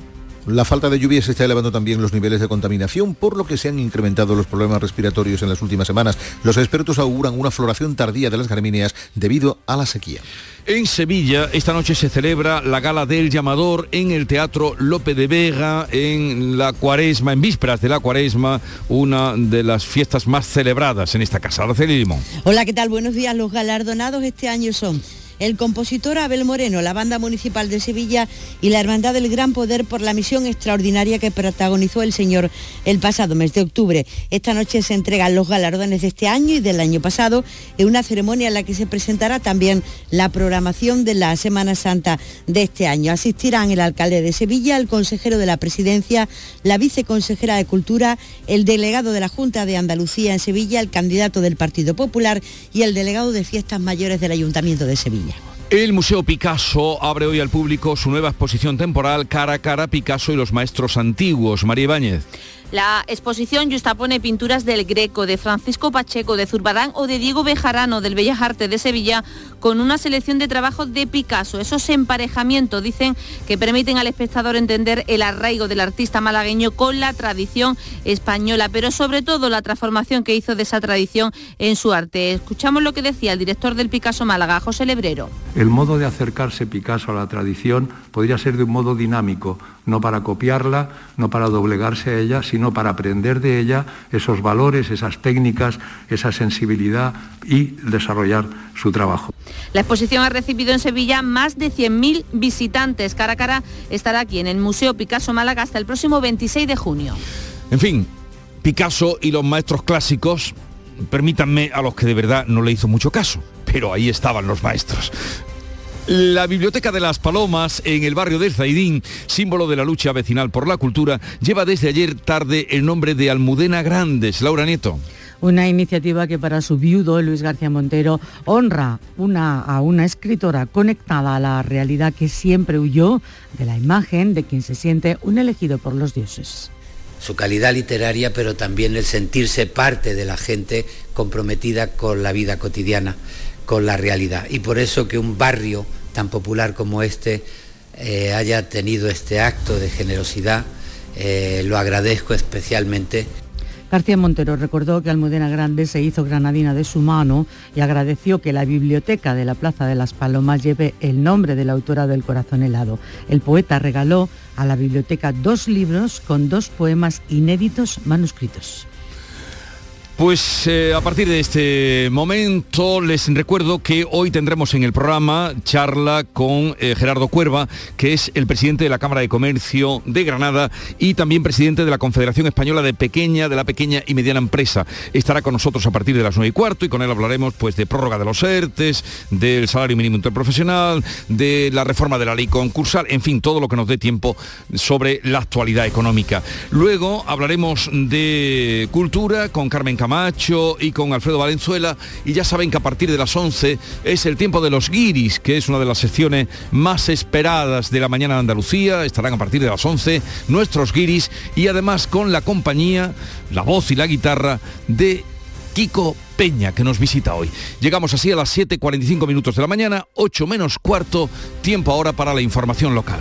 La falta de lluvia se está elevando también los niveles de contaminación, por lo que se han incrementado los problemas respiratorios en las últimas semanas. Los expertos auguran una floración tardía de las gramíneas debido a la sequía. En Sevilla, esta noche se celebra la Gala del Llamador en el Teatro Lope de Vega, en la cuaresma, en vísperas de la cuaresma, una de las fiestas más celebradas en esta casa. Araceli Limón. Hola, ¿qué tal? Buenos días. Los galardonados este año son el compositor Abel Moreno, la Banda Municipal de Sevilla y la Hermandad del Gran Poder por la misión extraordinaria que protagonizó el señor el pasado mes de octubre. Esta noche se entregan los galardones de este año y del año pasado en una ceremonia en la que se presentará también la programación de la Semana Santa de este año. Asistirán el alcalde de Sevilla, el consejero de la presidencia, la viceconsejera de Cultura, el delegado de la Junta de Andalucía en Sevilla, el candidato del Partido Popular y el delegado de Fiestas Mayores del Ayuntamiento de Sevilla. El Museo Picasso abre hoy al público su nueva exposición temporal Cara a Cara Picasso y los Maestros Antiguos. María Ibáñez. La exposición justapone pinturas del Greco, de Francisco Pacheco, de Zurbarán o de Diego Bejarano del Bellas Artes de Sevilla con una selección de trabajos de Picasso. Esos emparejamientos dicen que permiten al espectador entender el arraigo del artista malagueño con la tradición española, pero sobre todo la transformación que hizo de esa tradición en su arte. Escuchamos lo que decía el director del Picasso Málaga, José Lebrero. El modo de acercarse Picasso a la tradición podría ser de un modo dinámico, no para copiarla, no para doblegarse a ella, sino para aprender de ella esos valores, esas técnicas, esa sensibilidad y desarrollar su trabajo. La exposición ha recibido en Sevilla más de 100.000 visitantes. Cara a cara estará aquí en el Museo Picasso Málaga hasta el próximo 26 de junio. En fin, Picasso y los maestros clásicos, permítanme a los que de verdad no le hizo mucho caso, pero ahí estaban los maestros. La Biblioteca de las Palomas en el barrio de Zaidín, símbolo de la lucha vecinal por la cultura, lleva desde ayer tarde el nombre de Almudena Grandes. Laura Nieto. Una iniciativa que para su viudo, Luis García Montero, honra una, a una escritora conectada a la realidad que siempre huyó de la imagen de quien se siente un elegido por los dioses su calidad literaria, pero también el sentirse parte de la gente comprometida con la vida cotidiana, con la realidad. Y por eso que un barrio tan popular como este eh, haya tenido este acto de generosidad. Eh, lo agradezco especialmente. García Montero recordó que Almudena Grande se hizo granadina de su mano y agradeció que la biblioteca de la Plaza de las Palomas lleve el nombre de la autora del Corazón helado. El poeta regaló a la biblioteca dos libros con dos poemas inéditos manuscritos. Pues eh, a partir de este momento les recuerdo que hoy tendremos en el programa charla con eh, Gerardo Cuerva, que es el presidente de la Cámara de Comercio de Granada y también presidente de la Confederación Española de Pequeña, de la Pequeña y Mediana Empresa. Estará con nosotros a partir de las 9 y cuarto y con él hablaremos pues de prórroga de los ERTES, del salario mínimo interprofesional, de la reforma de la ley concursal, en fin, todo lo que nos dé tiempo sobre la actualidad económica. Luego hablaremos de cultura con Carmen Camacho Macho y con Alfredo Valenzuela. Y ya saben que a partir de las 11 es el tiempo de los guiris, que es una de las secciones más esperadas de la mañana de Andalucía. Estarán a partir de las 11 nuestros guiris y además con la compañía, la voz y la guitarra de Kiko Peña, que nos visita hoy. Llegamos así a las 7.45 minutos de la mañana, 8 menos cuarto, tiempo ahora para la información local.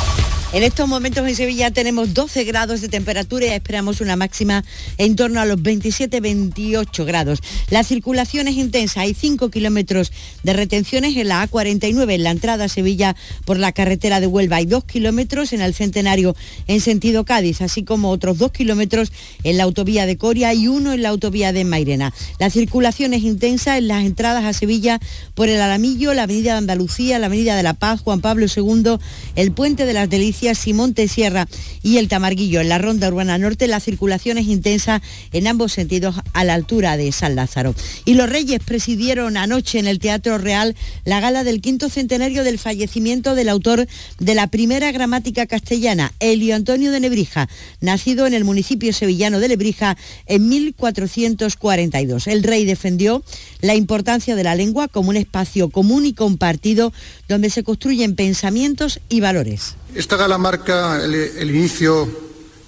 En estos momentos en Sevilla tenemos 12 grados de temperatura y esperamos una máxima en torno a los 27-28 grados. La circulación es intensa, hay 5 kilómetros de retenciones en la A49 en la entrada a Sevilla por la carretera de Huelva. Hay 2 kilómetros en el Centenario en sentido Cádiz, así como otros 2 kilómetros en la autovía de Coria y uno en la autovía de Mairena. La circulación es intensa en las entradas a Sevilla por el Alamillo, la Avenida de Andalucía, la Avenida de la Paz, Juan Pablo II, el Puente de las Delicias Simón Sierra y el Tamarguillo. En la ronda urbana norte la circulación es intensa en ambos sentidos a la altura de San Lázaro. Y los Reyes presidieron anoche en el Teatro Real la gala del quinto centenario del fallecimiento del autor de la primera gramática castellana, Elio Antonio de Nebrija, nacido en el municipio sevillano de Lebrija en 1442. El rey defendió la importancia de la lengua como un espacio común y compartido donde se construyen pensamientos y valores. Esta gala marca el, inicio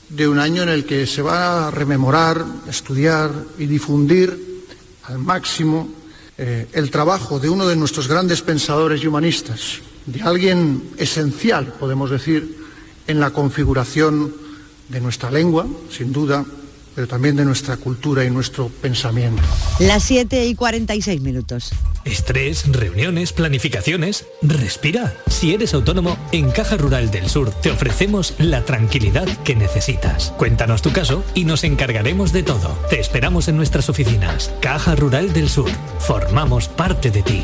de un año en el que se va a rememorar, estudiar y difundir al máximo eh, el trabajo de uno de nuestros grandes pensadores y humanistas, de alguien esencial, podemos decir, en la configuración de nuestra lengua, sin duda, pero también de nuestra cultura y nuestro pensamiento. Las 7 y 46 minutos. Estrés, reuniones, planificaciones. Respira. Si eres autónomo, en Caja Rural del Sur te ofrecemos la tranquilidad que necesitas. Cuéntanos tu caso y nos encargaremos de todo. Te esperamos en nuestras oficinas. Caja Rural del Sur. Formamos parte de ti.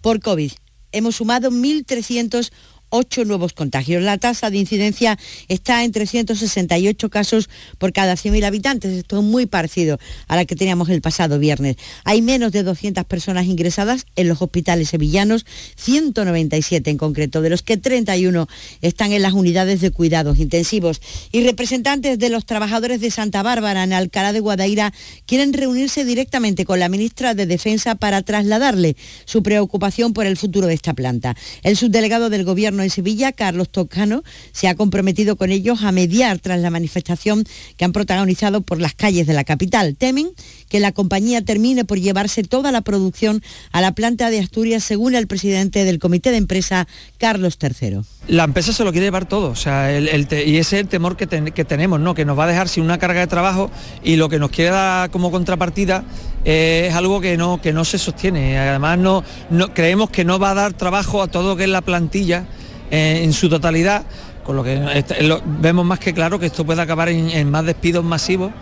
por COVID. Hemos sumado 1.300 8 nuevos contagios. La tasa de incidencia está en 368 casos por cada 100.000 habitantes. Esto es muy parecido a la que teníamos el pasado viernes. Hay menos de 200 personas ingresadas en los hospitales sevillanos, 197 en concreto, de los que 31 están en las unidades de cuidados intensivos. Y representantes de los trabajadores de Santa Bárbara en Alcalá de Guadaira quieren reunirse directamente con la ministra de Defensa para trasladarle su preocupación por el futuro de esta planta. El subdelegado del Gobierno en Sevilla, Carlos Tocano, se ha comprometido con ellos a mediar tras la manifestación que han protagonizado por las calles de la capital. Temen que la compañía termine por llevarse toda la producción a la planta de Asturias, según el presidente del comité de empresa, Carlos III. La empresa se lo quiere llevar todo, o sea, y ese es el temor que, tenemos, ¿no? que nos va a dejar sin una carga de trabajo y lo que nos queda como contrapartida es algo que no, que no se sostiene. Además, no, no, creemos que no va a dar trabajo a todo lo que es la plantilla en su totalidad, con lo que vemos más que claro que esto puede acabar en más despidos masivos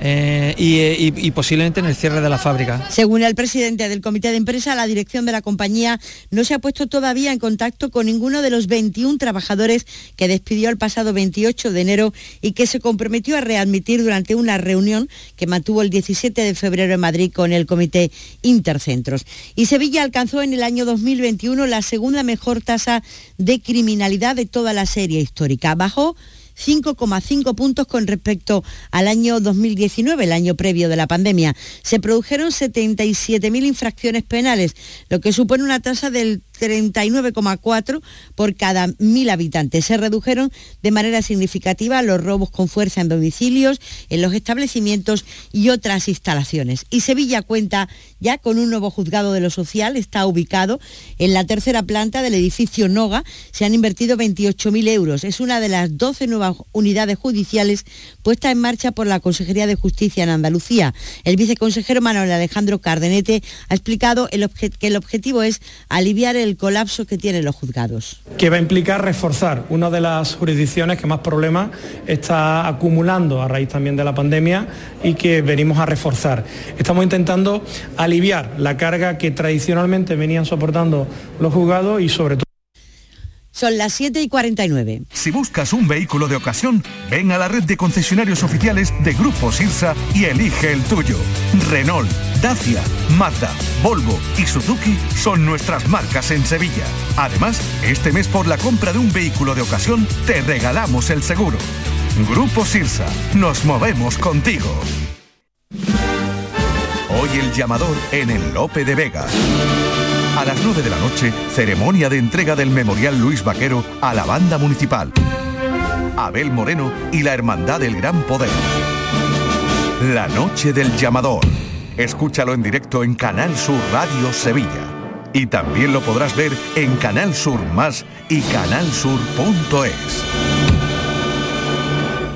eh, eh, y, posiblemente en el cierre de la fábrica. Según el presidente del comité de empresa, la dirección de la compañía no se ha puesto todavía en contacto con ninguno de los 21 trabajadores que despidió el pasado 28 de enero y que se comprometió a readmitir durante una reunión que mantuvo el 17 de febrero en Madrid con el comité Intercentros. Y Sevilla alcanzó en el año 2021 la segunda mejor tasa de criminalidad de toda la serie histórica. Bajó 5,5 puntos con respecto al año 2019, el año previo de la pandemia. Se produjeron 77.000 infracciones penales, lo que supone una tasa del 39,4 por cada mil habitantes. Se redujeron de manera significativa los robos con fuerza en domicilios, en los establecimientos y otras instalaciones. Y Sevilla cuenta ya con un nuevo juzgado de lo social, está ubicado en la tercera planta del edificio Noga. Se han invertido 28.000 euros. Es una de las 12 nuevas unidades judiciales puestas en marcha por la Consejería de Justicia en Andalucía. El viceconsejero Manuel Alejandro Cardenete ha explicado que el objetivo es aliviar el colapso que tienen los juzgados. Que va a implicar reforzar una de las jurisdicciones que más problemas está acumulando a raíz también de la pandemia y que venimos a reforzar. Estamos intentando aliviar la carga que tradicionalmente venían soportando los juzgados y sobre todo son las 7 y 49. Si buscas un vehículo de ocasión, ven a la red de concesionarios oficiales de Grupo Sirsa y elige el tuyo. Renault, Dacia, Mazda, Volvo y Suzuki son nuestras marcas en Sevilla. Además, este mes por la compra de un vehículo de ocasión, te regalamos el seguro. Grupo Sirsa, nos movemos contigo. Hoy el llamador en el Lope de Vega. A las 9 de la noche, ceremonia de entrega del Memorial Luis Vaquero a la banda municipal. Abel Moreno y la Hermandad del Gran Poder. La noche del llamador. Escúchalo en directo en Canal Sur Radio Sevilla. Y también lo podrás ver en Canal Sur Más y canalsur.es.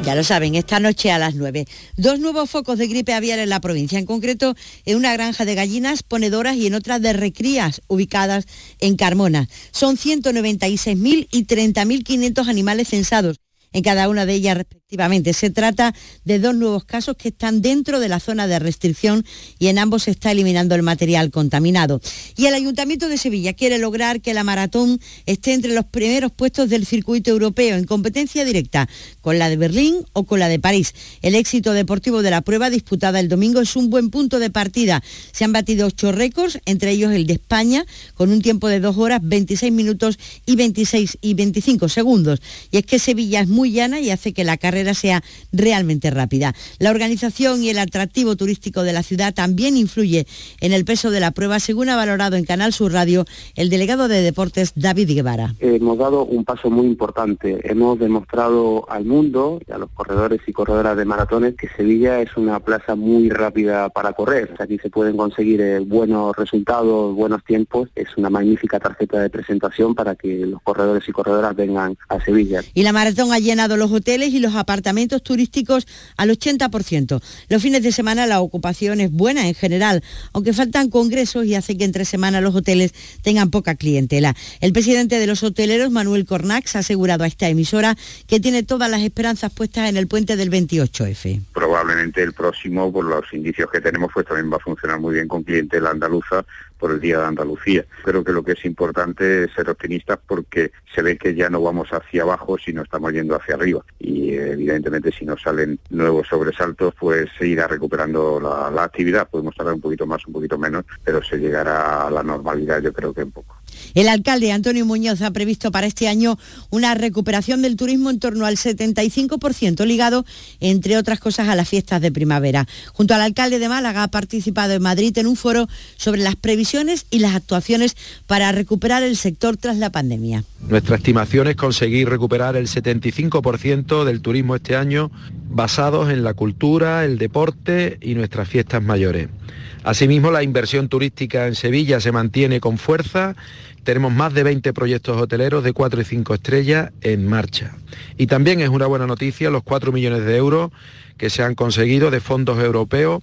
Ya lo saben, esta noche a las 9. Dos nuevos focos de gripe aviar en la provincia, en concreto en una granja de gallinas ponedoras y en otra de recrías ubicadas en Carmona. Son 196.000 y 30.500 animales censados en cada una de ellas respectivamente. Se trata de dos nuevos casos que están dentro de la zona de restricción y en ambos se está eliminando el material contaminado. Y el Ayuntamiento de Sevilla quiere lograr que la maratón esté entre los primeros puestos del circuito europeo en competencia directa con la de Berlín o con la de París. El éxito deportivo de la prueba disputada el domingo es un buen punto de partida. Se han batido ocho récords, entre ellos el de España, con un tiempo de dos horas, 26 minutos y 26 y 25 segundos. Y es que Sevilla es muy llana y hace que la carrera sea realmente rápida. La organización y el atractivo turístico de la ciudad también influye en el peso de la prueba, según ha valorado en Canal Sur Radio el delegado de deportes David Guevara. Hemos dado un paso muy importante. Hemos demostrado al mundo y a los corredores y corredoras de maratones que Sevilla es una plaza muy rápida para correr. Aquí se pueden conseguir eh, buenos resultados, buenos tiempos. Es una magnífica tarjeta de presentación para que los corredores y corredoras vengan a Sevilla. Y la maratón ha llenado los hoteles y los apartamentos turísticos al 80%. Los fines de semana la ocupación es buena en general, aunque faltan congresos y hace que entre semanas los hoteles tengan poca clientela. El presidente de los hoteleros, Manuel Cornax, ha asegurado a esta emisora que tiene todas las esperanzas puestas en el puente del 28F. Probablemente el próximo, por los indicios que tenemos, pues también va a funcionar muy bien con clientela andaluza por el Día de Andalucía. Creo que lo que es importante es ser optimistas porque se ve que ya no vamos hacia abajo, sino estamos yendo hacia arriba. Y evidentemente si no salen nuevos sobresaltos, pues se irá recuperando la, la actividad. Podemos tardar un poquito más, un poquito menos, pero se llegará a la normalidad yo creo que en poco. El alcalde Antonio Muñoz ha previsto para este año una recuperación del turismo en torno al 75% ligado, entre otras cosas, a las fiestas de primavera. Junto al alcalde de Málaga ha participado en Madrid en un foro sobre las previsiones y las actuaciones para recuperar el sector tras la pandemia. Nuestra estimación es conseguir recuperar el 75% del turismo este año basados en la cultura, el deporte y nuestras fiestas mayores. Asimismo, la inversión turística en Sevilla se mantiene con fuerza. Tenemos más de 20 proyectos hoteleros de 4 y 5 estrellas en marcha. Y también es una buena noticia los 4 millones de euros que se han conseguido de fondos europeos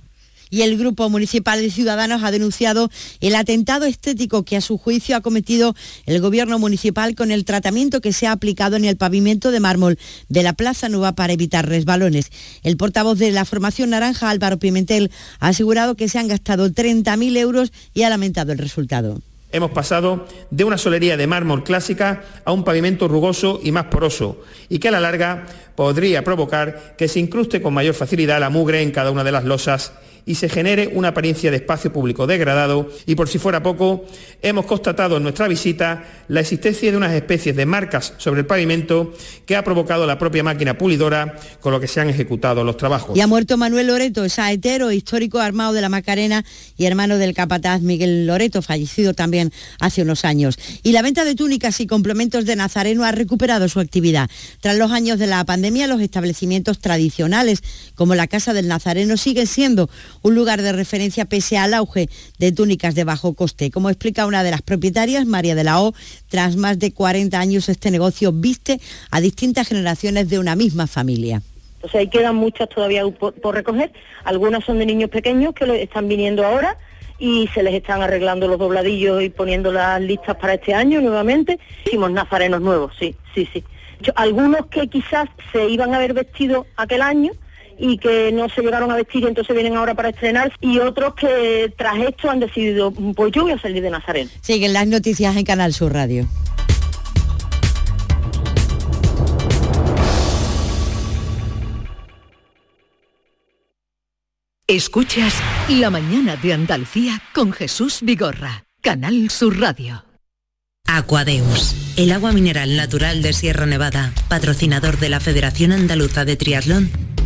y el Grupo Municipal de Ciudadanos ha denunciado el atentado estético que a su juicio ha cometido el Gobierno Municipal con el tratamiento que se ha aplicado en el pavimento de mármol de la Plaza Nueva para evitar resbalones. El portavoz de la formación naranja, Álvaro Pimentel, ha asegurado que se han gastado 30.000 euros y ha lamentado el resultado. Hemos pasado de una solería de mármol clásica a un pavimento rugoso y más poroso, y que a la larga podría provocar que se incruste con mayor facilidad la mugre en cada una de las losas y se genere una apariencia de espacio público degradado y por si fuera poco, hemos constatado en nuestra visita la existencia de unas especies de marcas sobre el pavimento que ha provocado la propia máquina pulidora con lo que se han ejecutado los trabajos. Y ha muerto Manuel Loreto, saetero histórico armado de la Macarena y hermano del capataz Miguel Loreto, fallecido también hace unos años. Y la venta de túnicas y complementos de Nazareno ha recuperado su actividad. Tras los años de la pandemia, los establecimientos tradicionales como la Casa del Nazareno siguen siendo un lugar de referencia pese al auge de túnicas de bajo coste. Como explica una de las propietarias, María de la O, tras más de 40 años este negocio viste a distintas generaciones de una misma familia. Entonces ahí quedan muchas todavía por, recoger. Algunas son de niños pequeños que están viniendo ahora y se les están arreglando los dobladillos y poniendo las listas para este año nuevamente. Hicimos nazarenos nuevos, sí, sí, sí. Algunos que quizás se iban a haber vestido aquel año, y que no se llegaron a vestir y entonces vienen ahora para estrenar y otros que tras esto han decidido, pues yo voy a salir de Nazareno. Siguen las noticias en Canal Sur Radio. Escuchas La mañana de Andalucía con Jesús Vigorra, Canal Sur Radio. Aquadeus, el agua mineral natural de Sierra Nevada, patrocinador de la Federación Andaluza de Triatlón,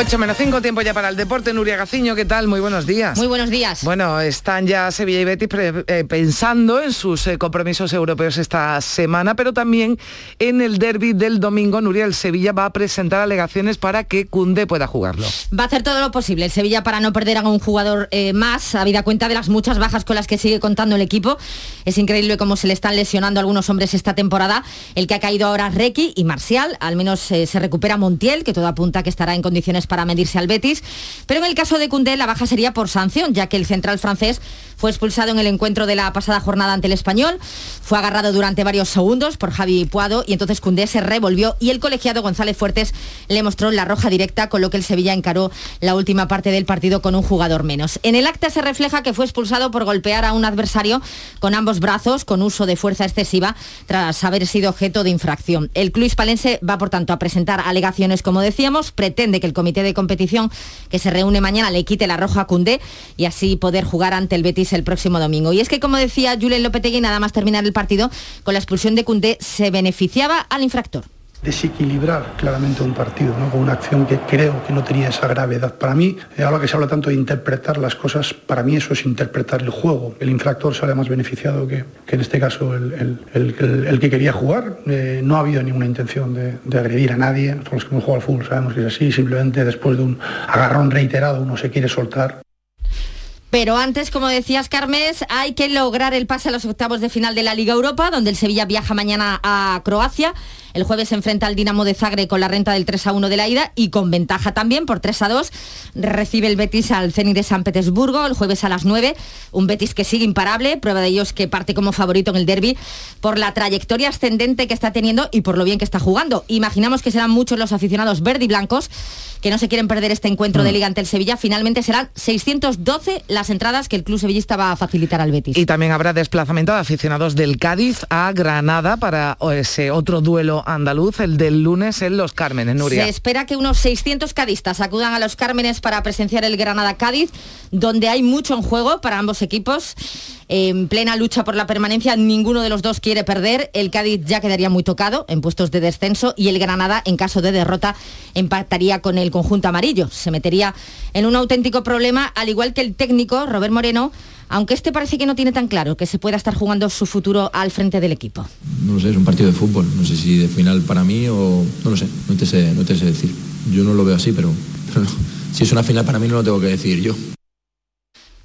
8 menos 5, tiempo ya para el deporte. Nuria Gaciño, ¿qué tal? Muy buenos días. Muy buenos días. Bueno, están ya Sevilla y Betis eh, pensando en sus eh, compromisos europeos esta semana, pero también en el derby del domingo. Nuria, el Sevilla va a presentar alegaciones para que Cunde pueda jugarlo. Va a hacer todo lo posible el Sevilla para no perder a un jugador eh, más, habida cuenta de las muchas bajas con las que sigue contando el equipo. Es increíble cómo se le están lesionando algunos hombres esta temporada. El que ha caído ahora es Requi y Marcial. Al menos se recupera Montiel, que todo apunta que estará en condiciones para medirse al Betis. Pero en el caso de Cundé la baja sería por sanción, ya que el central francés fue expulsado en el encuentro de la pasada jornada ante el español. Fue agarrado durante varios segundos por Javi Puado y entonces Cundé se revolvió y el colegiado González Fuertes le mostró la roja directa, con lo que el Sevilla encaró la última parte del partido con un jugador menos. En el acta se refleja que fue expulsado por golpear a un adversario con ambos brazos, con uso de fuerza excesiva, tras haber sido objeto de infracción. El club hispalense va, por tanto, a presentar alegaciones, como decíamos, pretende que el comité de competición que se reúne mañana le quite la roja a Cundé y así poder jugar ante el Betis el próximo domingo. Y es que, como decía Julen Lopetegui, nada más terminar el partido, con la expulsión de Cundé se beneficiaba al infractor desequilibrar claramente un partido, con una acción que creo que no tenía esa gravedad. Para mí, eh, ahora que se habla tanto de interpretar las cosas, para mí eso es interpretar el juego. El infractor sale más beneficiado que, en este caso el, que quería jugar. Eh, no ha habido ninguna intención de, de, agredir a nadie. Todos los que hemos jugado al fútbol sabemos que es así. Simplemente después de un agarrón reiterado uno se quiere soltar. Pero antes, como decías, Carmes, hay que lograr el pase a los octavos de final de la Liga Europa, donde el Sevilla viaja mañana a Croacia. El jueves se enfrenta al Dinamo de Zagreb con la renta del 3 a 1 de la ida y con ventaja también por 3 a 2. Recibe el Betis al Zenit de San Petersburgo el jueves a las 9. Un Betis que sigue imparable, prueba de ellos que parte como favorito en el derby por la trayectoria ascendente que está teniendo y por lo bien que está jugando. Imaginamos que serán muchos los aficionados verde y blancos que no se quieren perder este encuentro de mm. liga ante el Sevilla. Finalmente serán 612 las entradas que el club sevillista va a facilitar al Betis. Y también habrá desplazamiento de aficionados del Cádiz a Granada para ese otro duelo andaluz, el del lunes en Los Cármenes, Nuria. Se espera que unos 600 cadistas acudan a Los Cármenes para presenciar el Granada-Cádiz, donde hay mucho en juego para ambos equipos. En plena lucha por la permanencia, ninguno de los dos quiere perder. El Cádiz ya quedaría muy tocado en puestos de descenso y el Granada, en caso de derrota, empataría con el conjunto amarillo. Se metería en un auténtico problema, al igual que el técnico, Robert Moreno, aunque este parece que no tiene tan claro que se pueda estar jugando su futuro al frente del equipo. No lo sé, es un partido de fútbol, no sé si final para mí o no lo sé, no te sé, no te sé decir. Yo no lo veo así, pero, si es una final para mí no lo tengo que decir yo.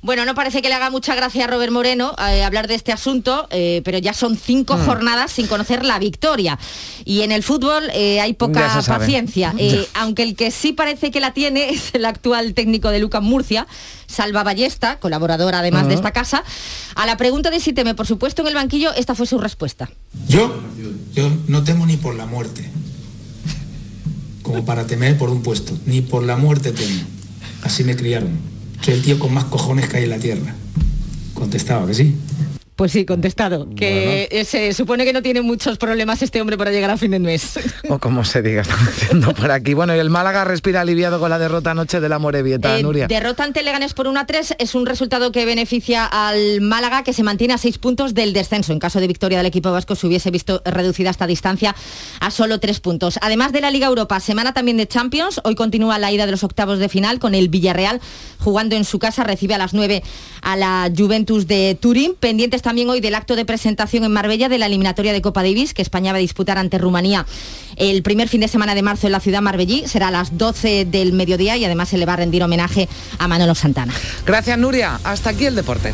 Bueno, no parece que le haga mucha gracia a Robert Moreno eh, hablar de este asunto, eh, pero ya son cinco mm. jornadas sin conocer la victoria. Y en el fútbol eh, hay poca paciencia. aunque el que sí parece que la tiene es el actual técnico de Lucas Murcia, Salva Ballesta, colaborador además de esta casa. A la pregunta de si teme, por supuesto, en el banquillo, esta fue su respuesta. Yo, yo no temo ni por la muerte, como para temer por un puesto, ni por la muerte temo. Así me criaron soy el tío con más cojones que hay en la tierra. Contestaba que sí. Pues sí, contestado. Que se supone que no tiene muchos problemas este hombre para llegar a fin de mes. O como se diga, estamos diciendo por aquí. Bueno, y el Málaga respira aliviado con la derrota anoche de la Morevieta, Eh, Nuria. derrota ante Leganés por 1 a 3 es un resultado que beneficia al Málaga que se mantiene a 6 puntos del descenso. En caso de victoria del equipo vasco se hubiese visto reducida esta distancia a solo 3 puntos. Además de la Liga Europa, semana también de Champions. Hoy continúa la ida de los octavos de final con el Villarreal jugando en su casa. Recibe a las 9 a la Juventus de Turín. Pendientes también hoy del acto de presentación en Marbella de la eliminatoria de Copa Davis que España va a disputar ante Rumanía el primer fin de semana de marzo en la ciudad marbellí. Será a las 12 del mediodía y además se le va a rendir homenaje a Manolo Santana. Gracias, Nuria. Hasta aquí el deporte.